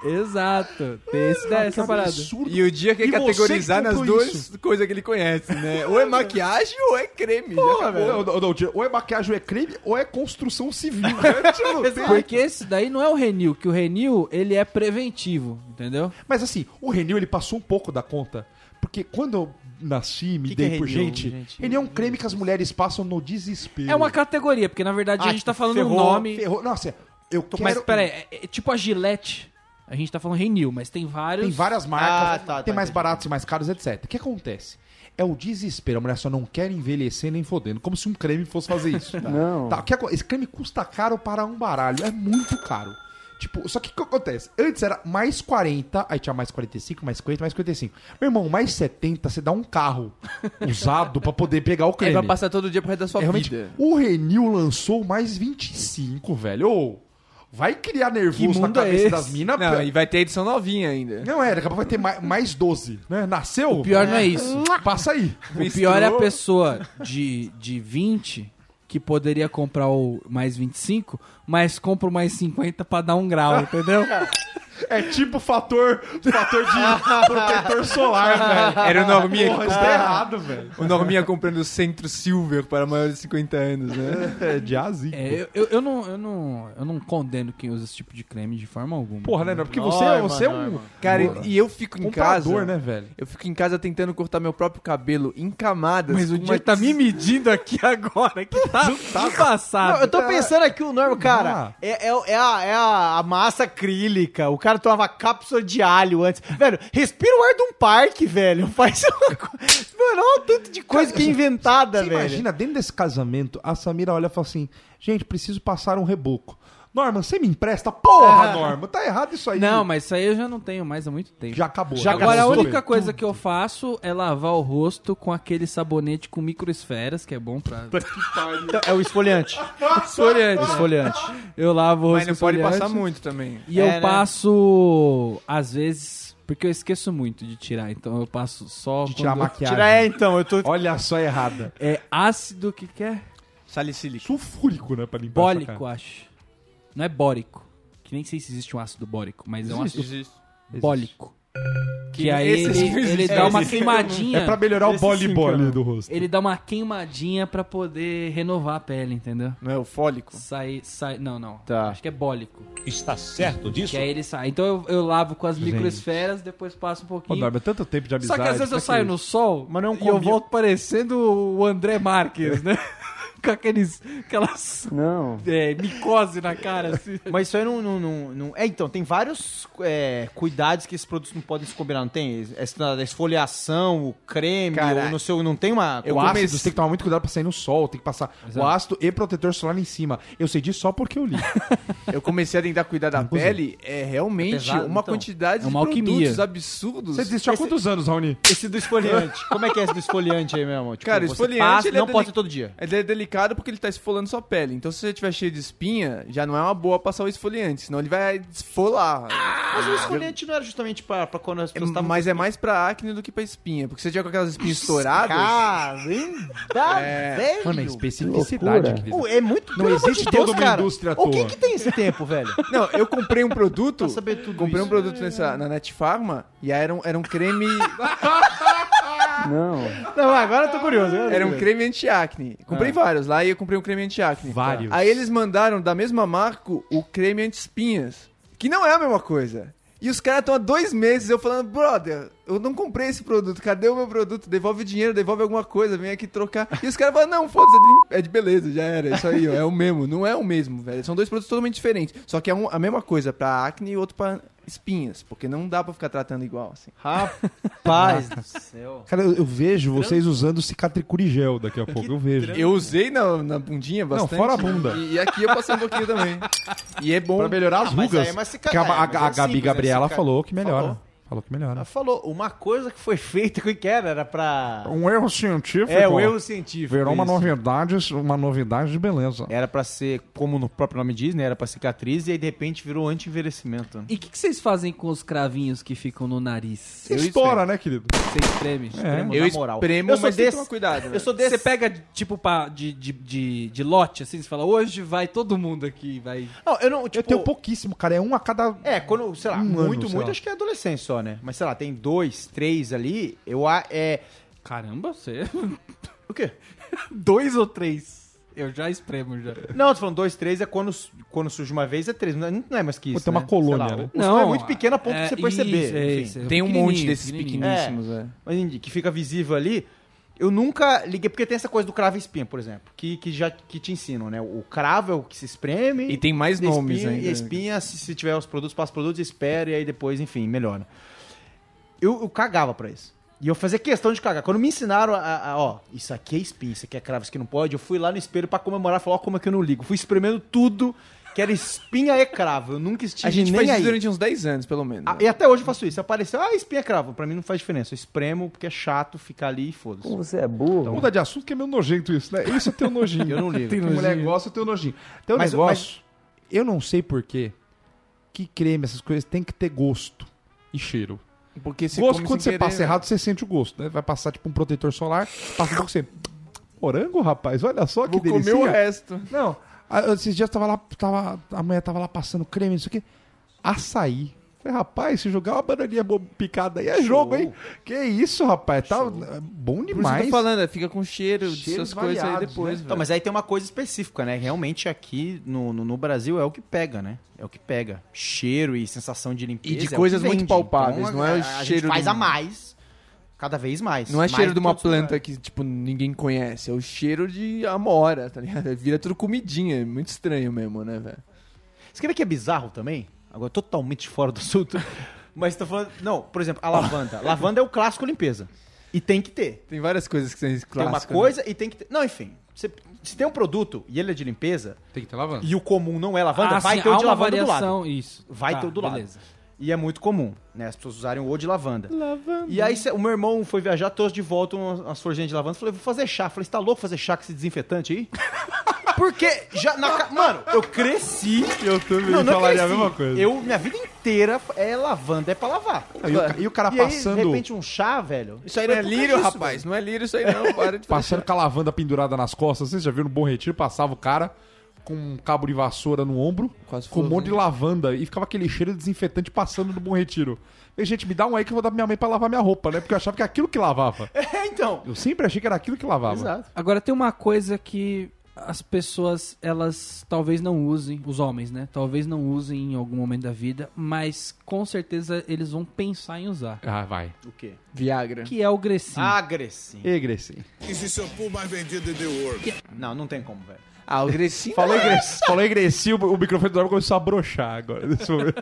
Exato. Tem esse, Cara, essa que parada. absurdo. E o dia quer E você categorizar que nas duas coisas que ele conhece, né? <laughs> Ou é maquiagem ou é creme. acabou. Não, não, não, ou é maquiagem, ou é creme, ou é construção civil. <laughs> Porque esse daí não é o Renew, que o Renew, ele é preventivo, entendeu? Mas assim, o Renil ele passou um pouco da conta. Porque quando eu nasci, me Que dei que é por gente, gente? ele é um creme que as mulheres passam no desespero. É uma categoria, porque na verdade a Ah, gente tá falando Ferrou, um nome... ferrou. Nossa, eu quero... Mas peraí, é, é tipo a Gillette, a gente tá falando Renew, mas tem vários... Tem várias marcas, Ah, tá, tem tá, mais entendi. baratos e mais caros, etc. O que acontece? É o desespero. A mulher só não quer envelhecer nem fodendo. Como se um creme fosse fazer isso. <laughs> Não. Tá, o esse creme custa caro para um baralho. É muito caro. Tipo, só que o que acontece? Antes era mais 40, aí tinha mais 45, mais 50, mais 55. Meu irmão, mais 70, você dá um carro <laughs> usado pra poder pegar o Aí creme. vai passar todo dia pro resto da sua É, realmente, vida. o Renil lançou mais 25, velho. Ô, vai criar nervoso na é cabeça esse? das minas. Não, e vai ter edição novinha ainda. Não, é, daqui a pouco vai ter mais, mais 12, né? Nasceu? O pior não é isso. Passa aí. O pior é a pessoa de, de 20 que poderia comprar o mais 25, mas compra o mais 50 pra dar um grau, entendeu? <laughs> É tipo fator, fator de <laughs> protetor solar, velho. Era o Norminha que Porra, isso tá errado, velho. O Norminha comprando o Centro Silver para maiores de 50 anos, né? É de azinho. É, eu, eu, eu não, eu, não, eu não condeno quem usa esse tipo de creme de forma alguma. Porra, né? não? Porque você, você é um Norma. Cara, Porra. e eu fico em casa. comprador, né, velho? Eu fico em casa tentando cortar meu próprio cabelo em camadas. Mas o dia tá me medindo aqui <laughs> agora, que tá embaçado. Não, eu tô pensando aqui, o Norma, Ah. cara, é, é, é a, é a massa acrílica. O cara tomava cápsula de alho antes. Velho, respira o ar de um parque, velho. <laughs> Faz uma coisa. Mano, olha o tanto de coisa que é inventada, Você velho. imagina, dentro desse casamento, a Samira olha e fala assim: gente, preciso passar um reboco. Norma, você me empresta? Porra, Norma, tá errado isso aí. Não, mas isso aí eu já não tenho mais há muito tempo. Já acabou. Já Agora, a gastou única coisa que eu faço é lavar o rosto com aquele sabonete com microesferas, que é bom pra... Então, é o esfoliante. esfoliante. Esfoliante. Eu lavo o rosto Mas não pode passar muito também. E É, eu né? passo, às vezes, porque eu esqueço muito de tirar, então eu passo só De tirar a maquiagem. Tira é, então, eu tô. Olha só errada. É ácido, que que é? Salicílico. Sulfúrico, né, pra limpar Bólico, acho. Não é bórico. Que nem sei se existe um ácido bórico, mas é um ácido Existe. bólico. Que, Que aí ele, ele existe. dá É, uma queimadinha. É pra melhorar o boli-boli do rosto. Ele dá uma queimadinha pra poder renovar a pele, entendeu? Não é o fólico? Sai, sai, não, não. Tá. Acho que é bólico. Está certo disso? Que aí ele sai. Então eu, eu lavo com as microesferas, depois passo um Ô, pouquinho. Norma, tanto tempo de Só amizade. que às vezes eu pra saio no sol Mas não e eu volto parecendo o André Marques, né? <laughs> com aqueles, aquelas Não. é, micose na cara, assim. Mas isso aí não. não, não, não- É, então, tem vários é, cuidados que esses produtos não podem se combinar, não tem? Essa da esfoliação, o creme, Cara, ou no seu. Não tem uma. eu o ácido, comecei- você tem que tomar muito cuidado pra sair no sol, tem que passar o ácido e protetor solar em cima. Eu sei disso só porque eu li. <laughs> Eu comecei a tentar cuidar da pele, é realmente É pesado, uma então. quantidade É uma de alquimia. produtos absurdos. Você desistiu há quantos anos, Raoni? Esse do esfoliante. Como é que é esse do esfoliante aí mesmo? Tipo, Cara, o esfoliante, passa- ele é não pode deli- ser todo dia. Ele é complicado porque ele tá esfolando sua pele. Então, se você tiver cheio de espinha, já não é uma boa passar o esfoliante, senão ele vai desfolar. Mas o esfoliante não era justamente pra, pra quando as pessoas estavam... Mas é mais pra acne do que pra espinha. Porque se você tiver com aquelas espinhas estouradas. Caramba, velho! Mano, é especificidade. Pô, é muito... Não existe de Deus, toda uma cara. indústria à O que que tem esse tempo, velho? <laughs> Não, eu comprei um produto. Pra saber tudo comprei um isso. produto nessa, na Net Pharma e aí era um, era um creme. <laughs> <laughs> Não, agora eu tô curioso. agora eu tô Era um curioso. creme anti-acne. Comprei vários lá e eu comprei um creme anti-acne. Vários. Aí eles mandaram da mesma marca o creme anti-espinhas. Que não é a mesma coisa. E os caras estão há dois meses eu falando, brother, eu não comprei esse produto, cadê o meu produto? Devolve o dinheiro, devolve alguma coisa, vem aqui trocar. E os caras falam, não, foda-se, é de- é de beleza, já era, isso aí, ó, é o mesmo. Não é o mesmo, velho. São dois produtos totalmente diferentes. Só que é um- a mesma coisa pra acne e outro pra espinhas, porque não dá pra ficar tratando igual, assim. Rapaz <laughs> do céu. Cara, eu, eu vejo vocês usando cicatricurigel daqui a pouco, eu vejo. Eu usei na, na bundinha bastante. fora a bunda. E, e aqui eu passei um pouquinho também. E é bom. Pra melhorar as Ah, mas rugas. aí é uma cica- que a, é, a- mas é a Gabi simples, Gabriela né? Cica- falou que melhora. Falou. Falou que melhora. Ela falou, uma coisa que foi feita, o que era? Era pra... Um erro científico. É, o erro científico. Virou uma isso. novidade, uma novidade de beleza. Era pra ser, como no próprio nome diz, né? Era pra cicatriz e aí de repente virou anti-envelhecimento. né? E o que, que vocês fazem com os cravinhos que ficam no nariz? Você estoura, né, querido? Você espreme? É. Eu na moral. espremo, Eu sou mas tem que desse- tomar cuidado. né? Eu sou desse... Você pega, tipo, pá, de, de, de, de lote, assim, você fala, hoje vai todo mundo aqui, vai... Não, eu não, tipo... eu tenho pouquíssimo, cara. É um a cada. É, quando, sei lá, Um ano, muito, sei muito, lá. acho que é adolescente só, né? Mas sei lá, tem dois, três ali, eu a- é. Caramba, você... <laughs> O quê? Dois ou três? Eu já espremo, já. Não, tô falando dois, três é quando, quando surge uma vez, é três. Não é, é mais que Pô, isso. tem uma né? colônia, lá, né? O não, é muito pequeno a ponto de você perceber. Isso, é isso, é Tem um monte desses pequeníssimos, é. Mas entendi, que fica visível ali. Eu nunca liguei, porque tem essa coisa do cravo e espinha, por exemplo, que, que já que te ensinam, né? O cravo é o que se espreme. E tem mais nomes espinha, ainda. E a espinha, se, se tiver os produtos, passa os produtos, espera e aí depois, enfim, melhora. Eu, eu cagava pra isso. E eu fazia questão de cagar. Quando me ensinaram a, a- ó, isso aqui é espinha, isso aqui é cravo, isso aqui não pode, eu fui lá no espelho pra comemorar, falar, ó, como é que eu não ligo. Fui espremendo tudo que era espinha e cravo. Eu nunca estive A gente nem faz aí. isso durante uns 10 anos, pelo menos. Ah, e até hoje eu faço isso. Apareceu, ah, espinha é cravo. Pra mim não faz diferença. Eu espremo porque é chato ficar ali e foda-se. Você é burro. Muda de assunto que é meio nojento isso, né? Isso eu tenho <laughs> nojinho. Eu não ligo. Que mulher gosta, eu tenho nojinho. Tem um Mas- negócio. Eu não sei porquê que creme, essas coisas, tem que ter gosto e cheiro. Porque se gosto, quando você querer, passa errado, você sente o gosto, né? Vai passar tipo um protetor solar, passa um pouco você. Morango, rapaz, olha só que Vou comer delícia. o resto. Não, esses dias tava lá, tava, a mulher tava lá passando creme, isso aqui. Açaí. Falei, rapaz, se jogar uma bananinha picada aí é jogo, hein? Que isso, rapaz. Tá é bom Por isso que eu demais. tô falando, fica com cheiro Cheiros dessas coisas aí depois, né? Então, mas aí tem uma coisa específica, né? Realmente aqui no, no, no Brasil é o que pega, né? É o que pega. Cheiro e sensação de limpeza. E de é coisas muito vende. palpáveis, Então, não é o a, a cheiro gente faz de um- a mais, cada vez mais. Não é Mais cheiro de que uma planta lugares. que, tipo, ninguém conhece. É o cheiro de amora, tá ligado? Vira tudo comidinha. É muito estranho mesmo, né, velho? Você quer ver que é bizarro também? Agora, totalmente fora do assunto. <laughs> Mas tô falando... Não, por exemplo, a lavanda. <laughs> lavanda é o clássico limpeza. E tem que ter. Tem várias coisas que são Tem uma clássicas. coisa e tem que ter... Não, enfim. Você, se tem um produto e ele é de limpeza, Tem que ter lavando. e o comum não é lavanda, Ah, vai sim, ter o de lavanda do lado. variação, Isso. Vai Tá, ter o do lado. E é muito comum, né? As pessoas usarem o O de lavanda. E aí o meu irmão foi viajar, trouxe de volta umas, florzinhas de lavanda. Falei, vou fazer chá. Falei, você tá louco fazer chá com esse desinfetante aí? <laughs> Porque já na ca- Mano, eu cresci. Eu também Não, não é falaria cresci. a mesma coisa. Eu, minha vida inteira é lavanda, é pra lavar. E o, e o cara e aí, passando, de repente, um chá, velho. Isso aí não é causa lírio, disso, rapaz. Não é lírio isso aí não. Para de passando com a lavanda pendurada nas costas. Vocês já viram no Bom Retiro? Passava o cara com um cabo de vassoura no ombro, Quase com um monte de lavanda. E ficava aquele cheiro desinfetante passando no Bom Retiro. Falei, gente, me dá um aí que eu vou dar pra minha mãe pra lavar minha roupa, né? Porque eu achava que era aquilo que lavava. <laughs> É, então. Eu sempre achei que era aquilo que lavava. Exato. Agora tem uma coisa que as pessoas, elas talvez não usem, os homens, né? Talvez não usem em algum momento da vida, mas com certeza eles vão pensar em usar. Ah, vai. O quê? Viagra. Que é o Grecinho. Agressim. Egresse. Esse shampoo mais vendido em The World. Não, não tem como, velho. Ah, o Grecinho. Falou egresse, falou egresse, o, o microfone do Dorme começou a broxar agora. Nesse momento.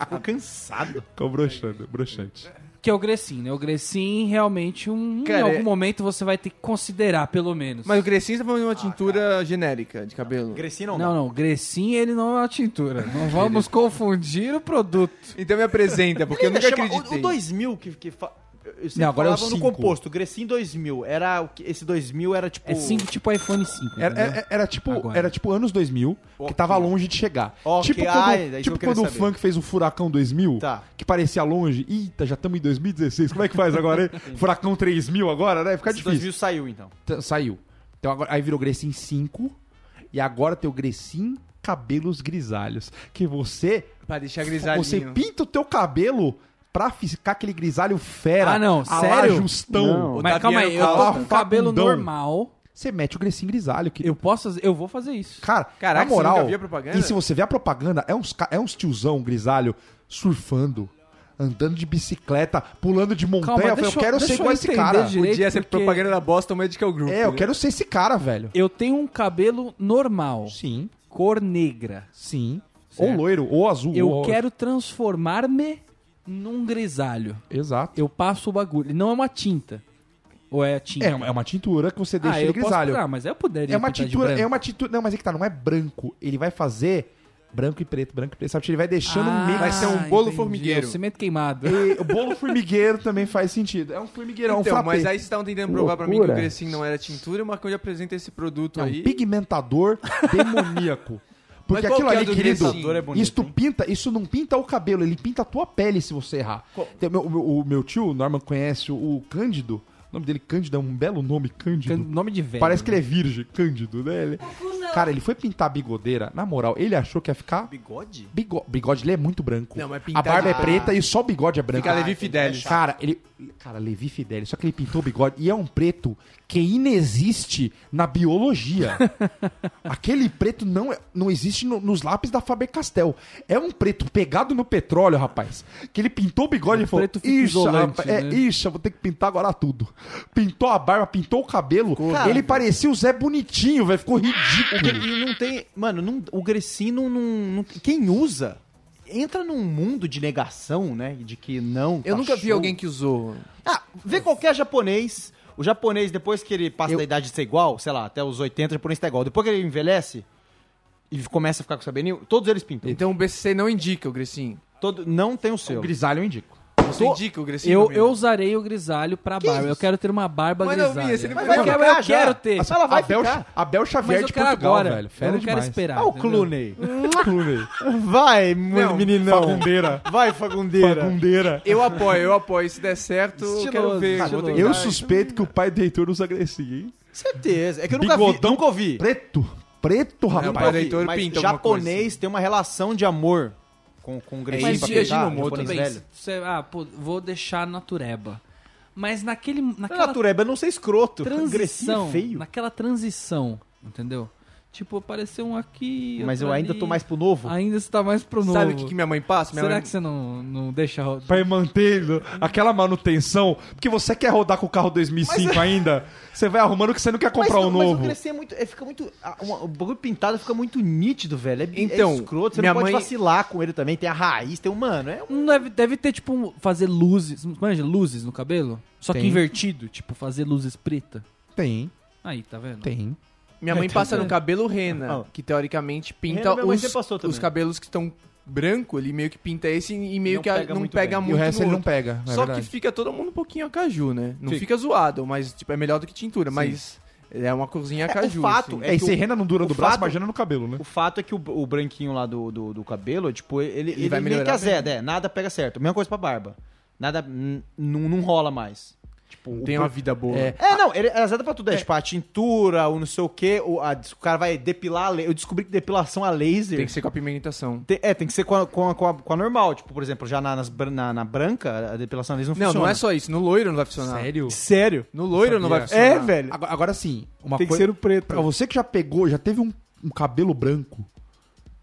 Ficou cansado. Ficou broxando, broxante. Que é o Grecinho, né? O Grecinho realmente, um, Cara, em algum é- momento você vai ter que considerar, pelo menos. Mas o Grecinho tá falando de uma tintura genérica de cabelo. Gressim não, Não, não, Grecinho ele não é uma tintura. Não vamos confundir o produto. Então me apresenta, porque eu nunca Chama- acreditei. O, o 2000 que, que fa- eu Não, agora é o no 5. composto, Grecin 2000. Era, esse 2000 era tipo... É cinco, tipo iPhone 5. Era, era- era tipo, Agora. era tipo anos 2000, que tava longe de chegar. Ok, Tipo quando, é que tipo quando o funk fez o Furacão 2000, Tá. que parecia longe. Eita, já estamos em 2016. Como é que faz agora, hein? <laughs> Furacão 3000 agora, né? Fica Esse difícil. 2000 saiu, então. T- Saiu. Então agora, aí virou Grecin 5 e agora tem o Grecin cabelos grisalhos, que você Pra deixar grisalhinho. você pinta o teu cabelo pra ficar aquele grisalho fera. Ah, não, sério? Justão. Mas calma aí, eu tô com cabelo normal. Você mete o Grecin grisalho. Que... Eu posso fazer, eu vou fazer isso. Cara, Caraca, na você moral, nunca viu a propaganda? e se você vê a propaganda, é uns, é uns tiozão grisalho surfando, andando de bicicleta, pulando de montanha. Calma, eu, falei, eu quero ser igual esse cara. direito, Podia ser porque propaganda da Boston Medical Group. É, eu né? quero ser esse cara, velho. Eu tenho um cabelo normal, Sim, cor negra. sim. Certo. Ou loiro, ou azul. Eu ou... quero transformar-me num grisalho. Exato. Eu passo o bagulho. Não é uma tinta. Ou é tinta? É, uma- é uma tintura que você deixa ah, ele eu posso grisalho. pegar, mas eu poderia É uma pintar de tintura, branco. é uma tintura. Não, mas é que tá, não é branco. Ele vai fazer branco e preto, branco e preto. Sabe? Ele vai deixando um mix. Vai ser um bolo formigueiro. é o cimento queimado. E o bolo formigueiro também faz sentido. É um formigueiro, é um Então, frappé. mas aí vocês estavam tentando provar pra mim que Loucura. o Grecin não era tintura e o Marcão já apresenta esse produto É um aí. pigmentador <laughs> demoníaco. Porque qual aquilo é ali, do querido? É isso pinta, isso não pinta o cabelo, ele pinta a tua pele se você errar. Tem- o meu- o, meu, tio, o Norman, conhece o, o Cândido. O nome dele, Cândido, é um belo nome, Cândido. Nome de velho. Parece que ele é virgem, Cândido, né? Ele- Cara, ele foi pintar a bigodeira, na moral, ele achou que ia ficar. Bigode? Bigo... Bigode, ele é muito branco. Não, mas a pintar barba de- é preta e só o bigode é branco. Fica Levi Fidelis. Cara, ele. Cara, Levi Fidelis, só que ele pintou o bigode e é um preto que inexiste na biologia. <laughs> Aquele preto não, é- não existe no- nos lápis da Faber Castell. É um preto pegado no petróleo, rapaz. Que ele pintou o bigode e falou: preto fica Ixa, isolante, rapaz, é, né?" ixa, vou ter que pintar agora tudo. Pintou a barba, pintou o cabelo. Cara, ele parecia o Zé Bonitinho, velho. Ficou ridículo. E não tem. Mano, não- o Grecin não, não, Quem usa entra num mundo de negação, né? De que não. Eu tá nunca vi show. alguém que usou. Ah, vê qualquer japonês. O japonês, depois que ele passa Eu- da idade de ser igual, sei lá, até os 80, o japonês tá igual. Depois que ele envelhece e começa a ficar com o cabelinho, todos eles pintam. Então o BCC não indica o Grecin. Todo, não tem o O seu. grisalho eu indico. Você Tô- indica o Grecin? Eu, eu usarei o grisalho pra barba. Eu isso? quero ter uma barba Mas não, grisalha. Não Mas vai eu ficar quero, eu quero ter. Assim, ela vai Abel, ficar. Abel Mas Xavier eu de quero Portugal, agora. velho. eu Fera não quero demais. esperar. Ah, o? Clooney. Clooney. <laughs> Vai, Não, meninão. Fagundeira. Vai, fagundeira. Fagundeira. Eu apoio, eu apoio. Se der certo, eu Estiloso, quero ver. estiloso. Eu suspeito que o pai do Heitor usa Grecinha, hein? Certeza. É que eu nunca vi, Bigodão nunca ouvi. Preto. Preto, rapaz. pai do Heitor Mas japonês tem uma relação de amor com, com o Grecin Mas pra e Ginomoto japonês Tudo bem, velho. cê- ah, pô, vou deixar natureba. Mas naquele, Na naquela natureba não ser escroto. Transição, é feio. naquela transição, entendeu? Tipo, apareceu um aqui, Mas eu ainda ali. tô mais pro novo. Ainda está mais pro novo. Sabe o que, que minha mãe passa? Minha Será mãe... que você não, não deixa... Pra ir mantendo aquela manutenção. Porque você quer rodar com o carro 2005 <laughs> ainda, você vai arrumando que você não quer comprar mas, um mas novo. o Grecin é muito. é, fica muito. uma- o bagulho pintado fica muito nítido, velho. É, Então, é escroto. Você minha não pode mãe- vacilar com ele também. Tem a raiz, tem o mano. É um. Não deve, deve ter, tipo, um- fazer luzes... Manja, luzes no cabelo? Só que Tem. invertido, tipo, fazer luzes preta. Tem, Aí, tá vendo? tem. Minha mãe <laughs> É, passa no cabelo rena, Ah. que teoricamente pinta Rena minha mãe os, sempre passou também. os cabelos que estão branco, ele meio que pinta esse e meio Não que a- pega não muito pega bem. E muito o resto no ele não outro. pega, é Só verdade. que fica todo mundo um pouquinho a caju, né? Não Fica. fica zoado, mas tipo, é melhor do que tintura, mas é uma corzinha a É, o caju. fato assim. é É, e que se o- rena não dura o do braço, fato- imagina no cabelo, né? O fato é que o, o branquinho lá do, do, do cabelo, tipo, ele, ele, vai meio que azeda, é, nada pega certo. Mesma coisa pra barba. Nada, n- não não rola mais. Tipo, Tem uma vida boa. É. É, não, ele azeda pra tudo. É, tipo, a tintura, o não sei o quê, o, a- o cara vai depilar Eu descobri que depilação a laser. Tem que ser com a pigmentação. Tem- é, tem que ser com a, com a, com a- com a normal. Tipo, por exemplo, já na, nas na, na branca, a depilação a laser não, Não, funciona. não é só isso. No loiro não vai funcionar. Sério? Sério? No loiro não vai funcionar. É, velho. Agora, agora sim, uma Tem que coisa... ser o preto. Pra você que já pegou, já teve um, um cabelo branco,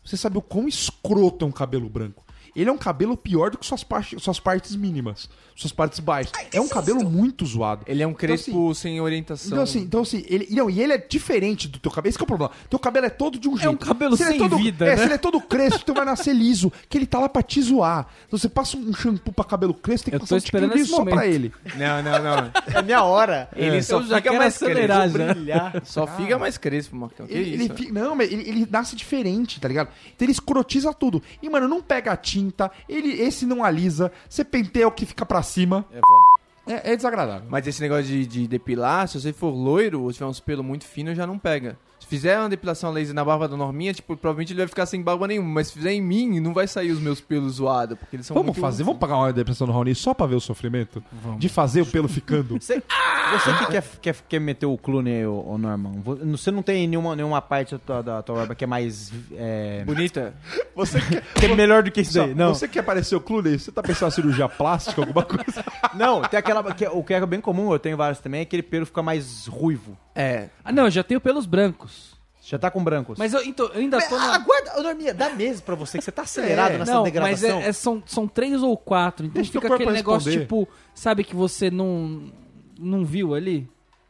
você sabe o quão escroto é um cabelo branco. Ele é um cabelo pior do que suas, partes suas partes mínimas, suas partes baixas. É um cabelo muito zoado. Ele é um crespo Então, sem orientação. Então assim, então, assim ele, não, e ele é diferente do teu cabelo. Esse que é o problema. Teu cabelo é todo de um jeito. um cabelo Se ele sem é todo, vida, é, né? Se ele é todo crespo, tu vai nascer liso. Que ele tá lá pra te zoar. Então você passa um shampoo pra cabelo crespo, tem que Eu passar um esperando esse só pra ele. Não, não, não. É minha hora. Ele só Eu já fica mais acelerar crespo. já. Brilhar. Só fica mais crespo, Marcão. Que Ele, isso? ele não, mas ele, ele nasce diferente, tá ligado? Então ele escrotiza tudo. E, mano, não pega a tinta, ele, esse não alisa, você penteia o que fica pra cima. É foda. É, é desagradável. Mas esse negócio de, de depilar, se você for loiro ou tiver uns pelos muito finos, já não pega. Se fizer uma depilação laser na barba da Norminha, tipo, provavelmente ele vai ficar sem barba nenhuma. Mas se fizer em mim, não vai sair os meus pelos zoados, porque eles são Vamos muito- fazer, vamos pagar uma depressão no Raoni só pra ver o sofrimento? De fazer o pelo ficando. <laughs> Você, você que quer, quer, quer meter o clone, ô, ô Norman, vo- você não tem nenhuma, nenhuma parte da tua, da tua barba que é mais. É, Bonita. Você quer, <laughs> que é melhor do que isso daí? Não, você quer parecer o Clooney? Você tá pensando em cirurgia plástica, alguma coisa? <laughs> não, tem aquela. Que, o que é bem comum, eu tenho vários também, é aquele pelo fica mais ruivo. É. Ah, não, eu já tenho pelos brancos. Já tá com brancos. Mas eu, então, eu ainda tô na... Aguarda, ô Norminha, dá meses pra você que você tá acelerado É. nessa Não, mas degradação. é- é- são, são três ou quatro. Então Deixa fica aquele negócio, tipo, sabe que você não, não viu ali?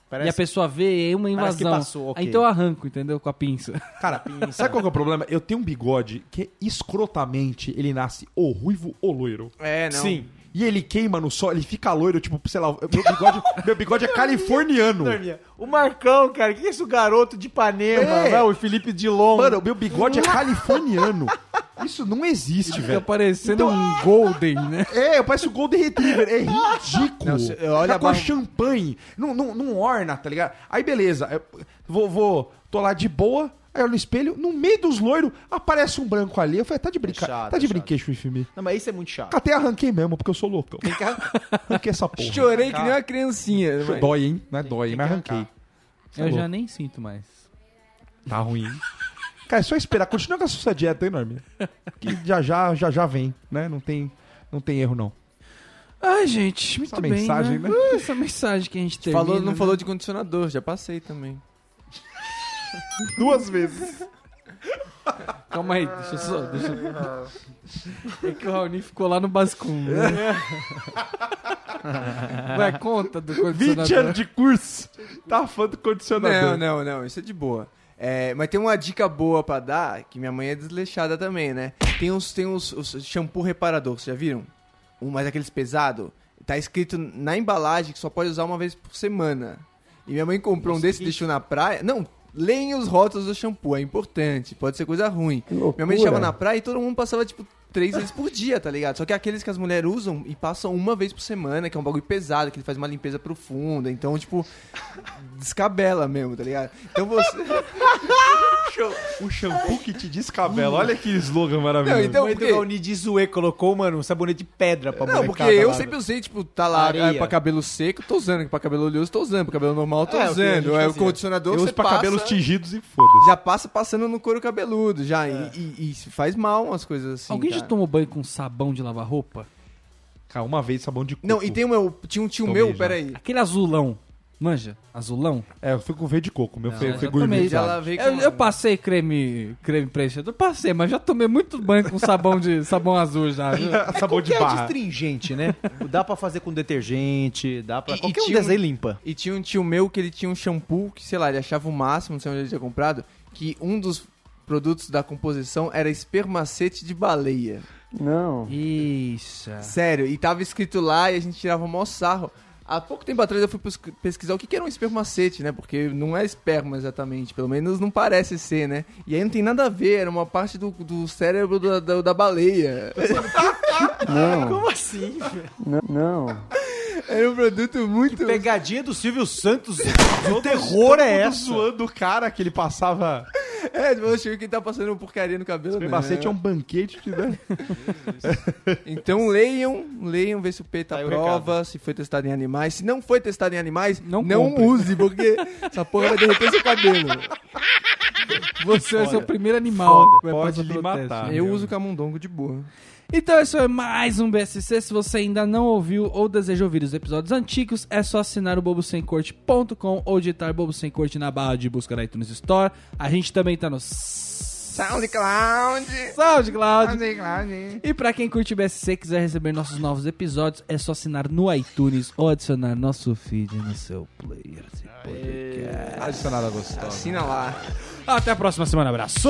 Parece- E a pessoa vê, é uma invasão. passou, ok. Aí então eu arranco, entendeu? Com a pinça. <laughs> Cara, <laughs> sabe qual que é o problema? Eu tenho um bigode que escrotamente ele nasce ou ruivo ou loiro. É, não. Sim. E ele queima no sol, ele fica loiro, tipo, sei lá, meu bigode, <laughs> meu bigode é californiano. O Marcão, cara, o que é isso, garoto de Ipanema, É. vai, o Felipe Dilon. Mano, meu bigode é californiano. Isso não existe, Fica velho. parecendo um golden, né? É, eu pareço o Golden Retriever. É ridículo. Não, olha Tá com a barba- champanhe. Não, não, não orna, tá ligado? Aí beleza. eu vou, vou. Tô lá de boa. Aí eu olho no espelho. No meio dos loiros aparece um branco ali. Eu falei, tá de brincadeira. chato, tá de é brinquedo with me. Não, mas isso é muito chato. Até arranquei mesmo, porque eu sou loucão. Arranquei essa porra. Chorei que nem uma criancinha. mas- Dói, hein? Não é dói, hein? Mas arranquei. Eu já nem sinto mais. Tá ruim. hein? Cara, é só esperar. Continua com a sua dieta, hein, Norminha? Que já já, já já vem, né? Não tem, não tem erro, não. Ai, gente, muito Essa bem, mensagem, né? né? Essa mensagem que a gente Falou, não né? falou de condicionador, já passei também. <laughs> Duas vezes. Calma aí, deixa eu só... Deixa eu... É que o Raoni ficou lá no Bascum, né? <laughs> Vai, conta do 20 condicionador. anos de curso. Tá fã do condicionador. Não, não, não, isso é de boa. É, mas tem uma dica boa pra dar, que minha mãe é desleixada também, né? Tem uns, tem uns, os shampoo reparador, vocês já viram? Um, mas aqueles pesado, tá escrito na embalagem que só pode usar uma vez por semana. E minha mãe comprou um desse e deixou na praia. Não, leem os rótulos do shampoo, é importante, pode ser coisa ruim. Minha mãe deixava na praia e todo mundo passava, tipo, três vezes por dia, tá ligado? Só que é aqueles que as mulheres usam e passam uma vez por semana, que é um bagulho pesado, que ele faz uma limpeza profunda. Então, tipo, descabela mesmo, tá ligado? Então você. <laughs> O shampoo que te descabela. Olha que slogan maravilhoso. Não, então- porque- Raoni de Zoe colocou, mano, um sabonete de pedra pra Não, porque eu lá, sempre usei, tipo, tá lá, Areia. é pra cabelo seco, tô usando, pra cabelo oleoso, tô usando, pra cabelo normal, tô É, o usando. É o condicionador, eu você uso pra passa, cabelos tingidos e foda-se. Já passa passando no couro cabeludo, já. E, e- e faz mal umas coisas assim. Alguém já cara. tomou banho com sabão de lavar roupa? Cara, uma vez sabão de coco. Não, e tem o meu. Tinha um tio Tomei meu, já. peraí. Aquele azulão. Manja? Azulão? É, eu fui com V de coco. Meu foi, já foi. Já lavei com. Eu, eu passei creme, creme preenchedor, passei, mas já tomei muito banho com sabão de <laughs> sabão azul já. viu? sabão de Qualquer barra. astringente, né? Dá pra fazer com detergente, dá pra... E- e qualquer um tinha um- desenho limpa. E tinha um tio meu que ele tinha um shampoo que, sei lá, ele achava o máximo, não sei onde ele tinha comprado, que um dos produtos da composição era espermacete de baleia. Isso. Sério, e tava escrito lá e a gente tirava o maior sarro. Há pouco tempo atrás eu fui pes- pesquisar o que que era um espermacete, né? Porque não é esperma exatamente, pelo menos não parece ser, né? E aí não tem nada a ver, era uma parte do, do cérebro da, da, da baleia. <laughs> <laughs> Como assim? Era um produto muito... Pegadinha do Silvio Santos. <laughs> O terror é essa? zoando o cara que ele passava. <laughs> É, eu achei que tá passando porcaria no cabelo, né? Bacete é um banquete de né? Então leiam, leiam, vê se o P tá Tá prova, se foi testado em animais. Se não foi testado em animais, Não não, use, porque essa porra vai derreter seu cabelo. Você vai ser o primeiro animal Foda. que vai Pode lhe matar. Eu uso camundongo de boa. Então esse foi mais um BSC. Se você ainda não ouviu ou deseja ouvir os episódios antigos, é só assinar o bobosemcorte.com ou digitar Bobo Sem Corte na barra de busca da iTunes Store. A gente também tá no SoundCloud. SoundCloud. E pra quem curte BSC e quiser receber nossos novos episódios, é só assinar no iTunes ou adicionar nosso feed no seu player de podcast. Adicionada gostosa. Assina lá. Até a próxima semana. Abraço!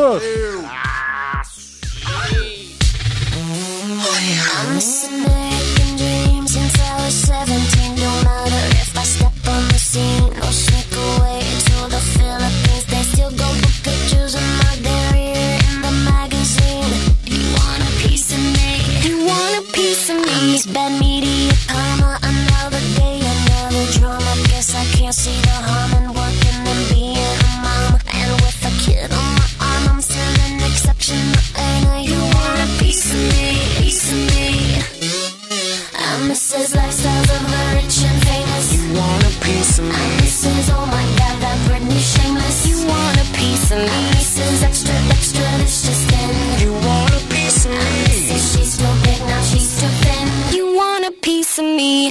I'm missing making dreams since I was 17. No matter if I step on the scene or sneak away to the Philippines, they still go pictures in the magazine. You want a piece of me? You want a piece of me? Media I'm Mrs. Lifestyles of the rich and famous. You want a piece of me? I'm Mrs. Oh my God, that Britney shameless. You want a piece of me? I'm Mrs. Extra, extra, this just in. You want a piece of me? Mrs. She's too big, now she's too thin. You want a piece of me?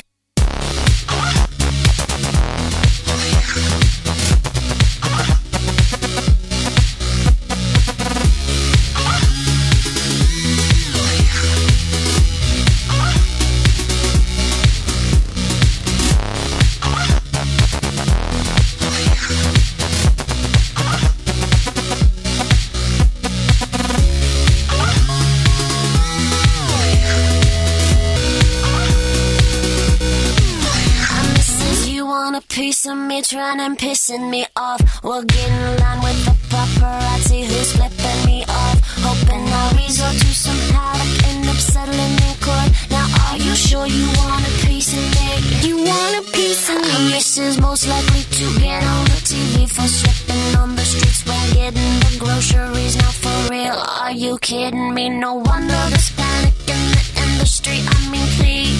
Of and pissing me off. We'll get in line with the paparazzi who's flipping me off. Hoping I'll resort to somehow like end up settling in court. Now, are you sure you want a piece of me? You want a piece of me? Mrs. Most likely to get on the TV for slipping on the streets when getting the groceries. Now, for real, are you kidding me? No wonder there's panic in the industry. I mean, please.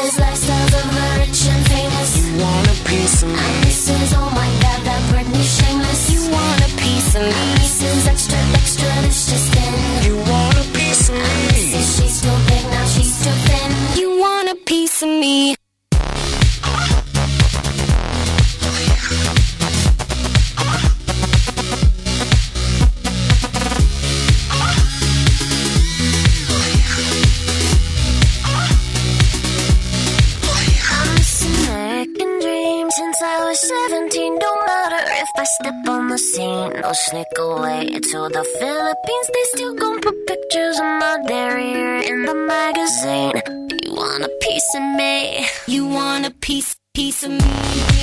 I'm Lifestyles of the rich and famous. You want a piece of me? I'm Mrs. Oh my God, that Britney shameless. You want a piece of me? I'm Mrs. Extra, extra, this just in. You want a piece of me? I'm Mrs. She's too big, now she's too thin. You want a piece of me? Scene or sneak away to the Philippines. They still gon' put pictures of my derriere in the magazine. You want a piece of me? You want a piece, piece of me,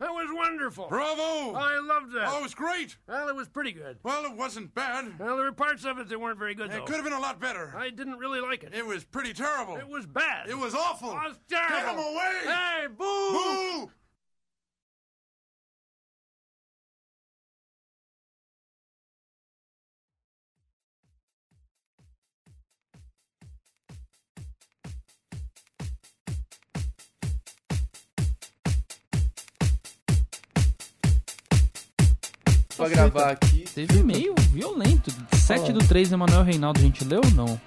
That was wonderful. Bravo! I loved that. Oh, it was great. Well, it was pretty good. Well, it wasn't bad. Well, there were parts of it that weren't very good, though. It could have been a lot better. I didn't really like it. It was pretty terrible. It was bad. It was awful. It was terrible. Get him away! Hey, boo! Boo! Pra gravar aqui. Teve meio violento. 7 do 3, Emanuel Reinaldo, a gente leu ou não?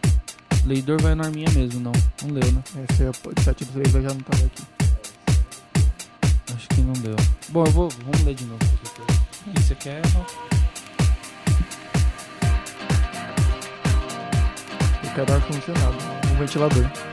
Leidor vai na arminha mesmo, não. Não leu, né? Esse é o 7 do 3 eu já não tava aqui. Acho que não deu. Bom, eu vou. Vamos ler de novo. O que você quer? Eu quero ar-condicionado, um ventilador.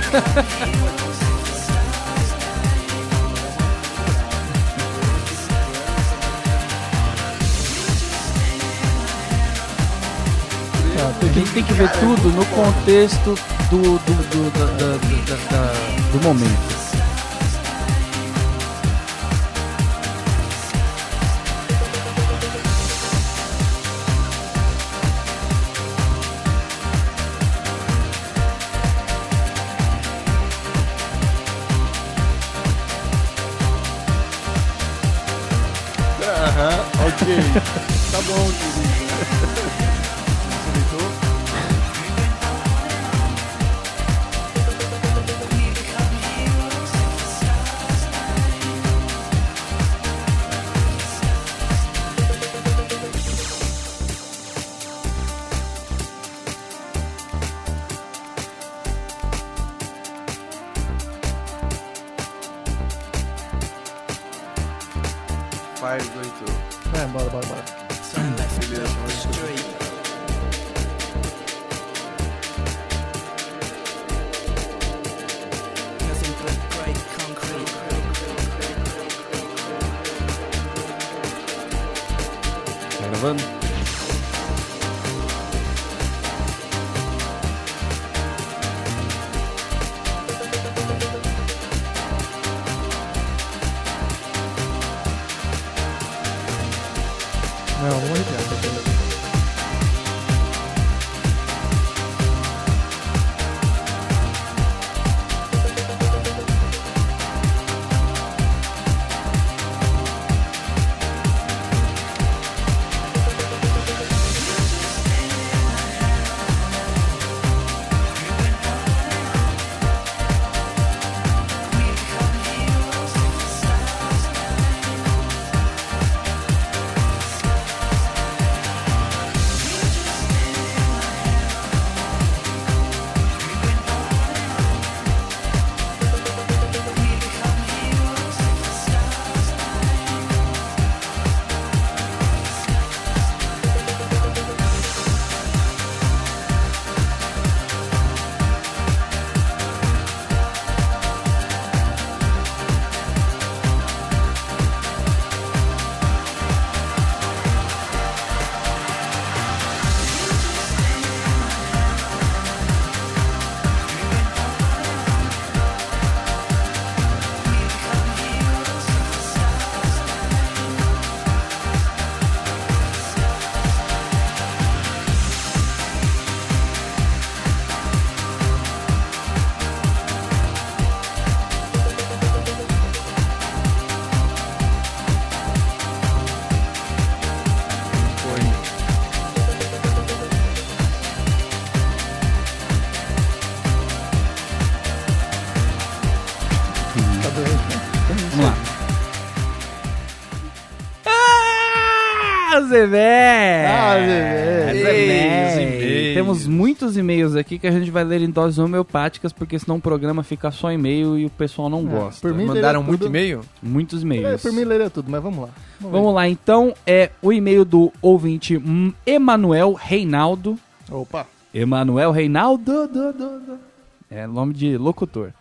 Tá, A gente tem que ver tudo no contexto do, do, do, do, do, do, do, do momento. Muitos e-mails aqui que a gente vai ler em doses homeopáticas, porque senão o programa fica só e-mail e o pessoal não gosta. por mim, Mandaram muito tudo. e-mail? Muitos É, e-mails. por mim leria tudo, mas vamos lá. Vamos lá, então, é o e-mail do ouvinte Emanuel Reinaldo. Opa. Emanuel Reinaldo. do, do, do. É nome de locutor.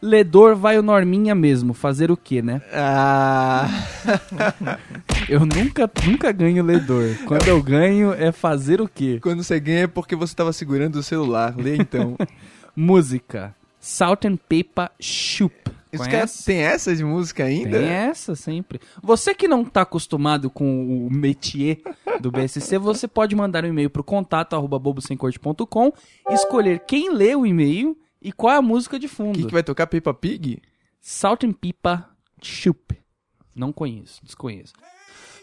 Ledor vai o Norminha mesmo, fazer o quê, né? Ah. <laughs> <laughs> Eu nunca, nunca ganho ledor. Quando eu ganho é fazer o quê? Quando você ganha é porque você tava segurando o celular. Lê então. <laughs> Música. Salt and Pepper Shoop. Os Conhece? têm essa de música ainda? Tem essa sempre. Você que não tá acostumado com o métier do BSC, você pode mandar um e-mail pro contato arroba bobosemcorte.com, escolher quem lê o e-mail e qual é a música de O fundo. que, que vai tocar Peppa Pig? Salt and Pipa Chup. Não conheço, desconheço.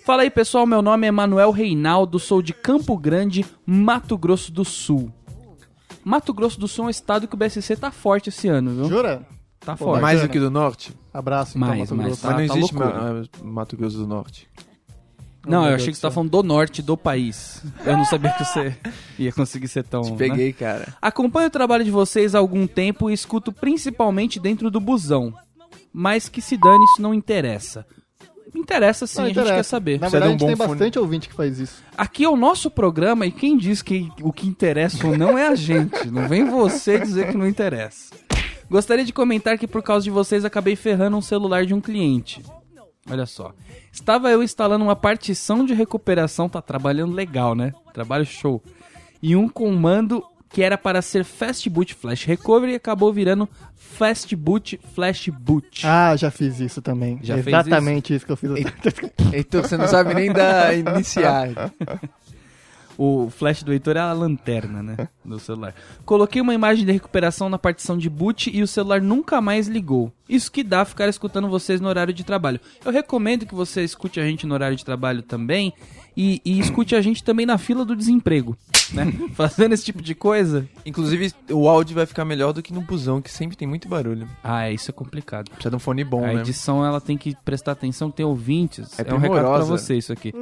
Fala aí, pessoal. Meu nome é Manuel Reinaldo, sou de Campo Grande, Mato Grosso do Sul. Mato Grosso do Sul é um estado que o BSC tá forte esse ano, viu? Jura? Tá Pô, forte. Mais do que do norte? Abraço, então, Mais, Mato mais, Grosso. Tá- Mas não tá existe loucura. Ah, Mato Grosso do Norte. Não, eu achei que você tá do falando do norte do país. Eu não sabia que você <laughs> ia conseguir ser tão. Te né? peguei, cara. Acompanho o trabalho de vocês há algum tempo e escuto principalmente dentro do busão. Mas que se dane, isso não interessa. Interessa sim, Não, a gente interessa. quer saber. Na Precisa de verdade, um a gente tem fone. bastante ouvinte que faz isso. Aqui é o nosso programa e quem diz que o que interessa ou não é a gente. Não vem você dizer que não interessa. Gostaria de comentar que por causa de vocês acabei ferrando um celular de um cliente. Olha só. Estava eu instalando uma partição de recuperação, tá trabalhando legal, né? Trabalho show. E um comando que era para ser Fast Boot Flash Recovery e acabou virando Fast Boot Flash Boot. Ah, já fiz isso também. Já fez Exatamente isso? que eu fiz. Então você não sabe nem da iniciar. O flash do Heitor é a lanterna, né? Do celular. Coloquei uma imagem de recuperação na partição de boot e o celular nunca mais ligou. Isso que dá ficar escutando vocês no horário de trabalho. Eu recomendo que você escute a gente no horário de trabalho também e, e escute a gente também na fila do desemprego, né? <laughs> Fazendo esse tipo de coisa. Inclusive, o áudio vai ficar melhor do que no busão, que sempre tem muito barulho. Ah, é, isso é complicado. Precisa de um fone bom, a né? edição ela tem que prestar atenção que tem ouvintes. É É, um recado pra você isso aqui.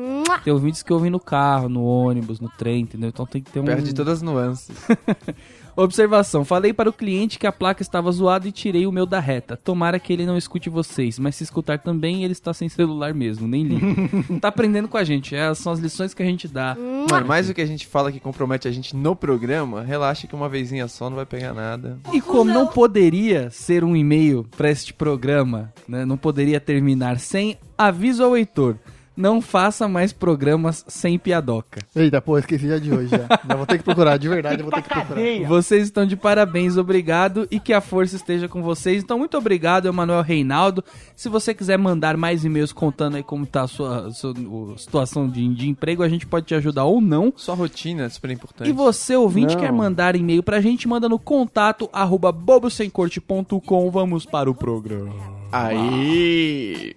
Tem ouvintes que ouvem no carro, no ônibus, no trem, entendeu? Então tem que ter um Perde todas as nuances. <laughs> Observação: falei para o cliente que a placa estava zoada e tirei o meu da reta. Tomara que ele não escute vocês, mas se escutar também, ele está sem celular mesmo, nem liga. <laughs> tá aprendendo com a gente, essas são as lições que a gente dá. Mano, mais do que a gente fala que compromete a gente no programa, relaxa que uma vezinha só não vai pegar nada. E como não poderia ser um e-mail para este programa, né? Não poderia terminar sem aviso ao Heitor. Não faça mais programas sem piadoca. Eita, pô, esqueci já de hoje já. Já vou ter que procurar, de verdade, eu vou ter que procurar. Vocês estão de parabéns, obrigado e que a força esteja com vocês. Então, muito obrigado, Emanuel Reinaldo. Se você quiser mandar mais e-mails contando aí como tá a sua, sua situação de, de emprego, a gente pode te ajudar ou não. Sua rotina é super importante. E você, ouvinte, Não. quer mandar e-mail pra gente, manda no contato arroba bobosemcorte.com. Vamos para o programa. Aí!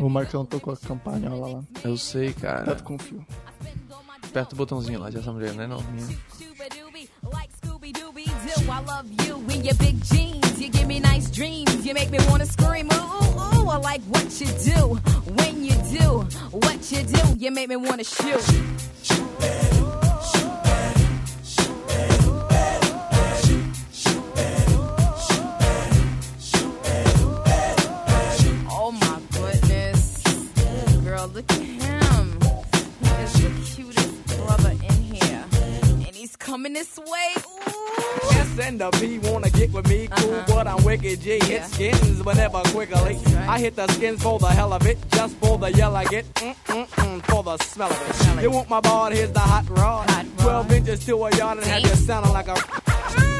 O Marcão tocou a campanha, lá. Eu sei, cara. Tanto confio. Aperta o botãozinho lá de essa mulher, né? Não, minha. I love you in your big jeans. You give me nice dreams. You make me wanna scream. Ooh, ooh. I like what you do when you do what you do. You make me wanna shoot. Coming this way. Ooh. S and the P wanna get with me, cool, Uh-huh. but I'm wicked G. Yeah. Hit skins, but never quickly. right. I hit the skins for the hell of it, just for the yell I get, mm mm mm, for the smell of it. Smell. You want my ball? Here's the hot rod. Hot rod. Twelve inches to a yard and have you sounding like a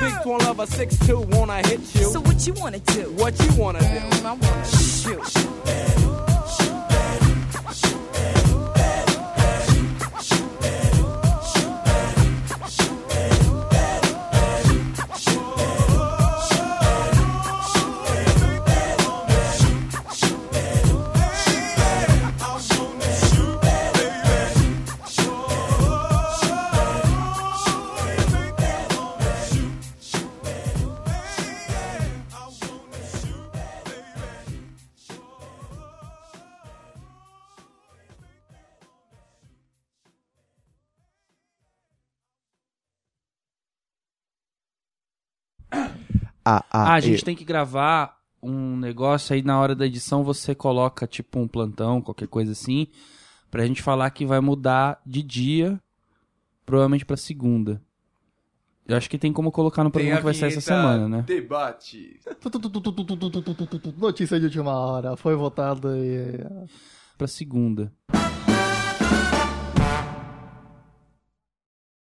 big twin lover, six two. Wanna hit you? So what you wanna do? what you wanna do? Mm, I wanna shoot. Ah, Ah, a gente tem que gravar um negócio aí na hora da edição você coloca tipo um plantão, qualquer coisa assim, pra gente falar que vai mudar de dia, provavelmente pra segunda. Eu acho que tem como colocar no programa que vai sair essa semana, né? Debate. Notícia de última hora. Foi votado e. Pra segunda.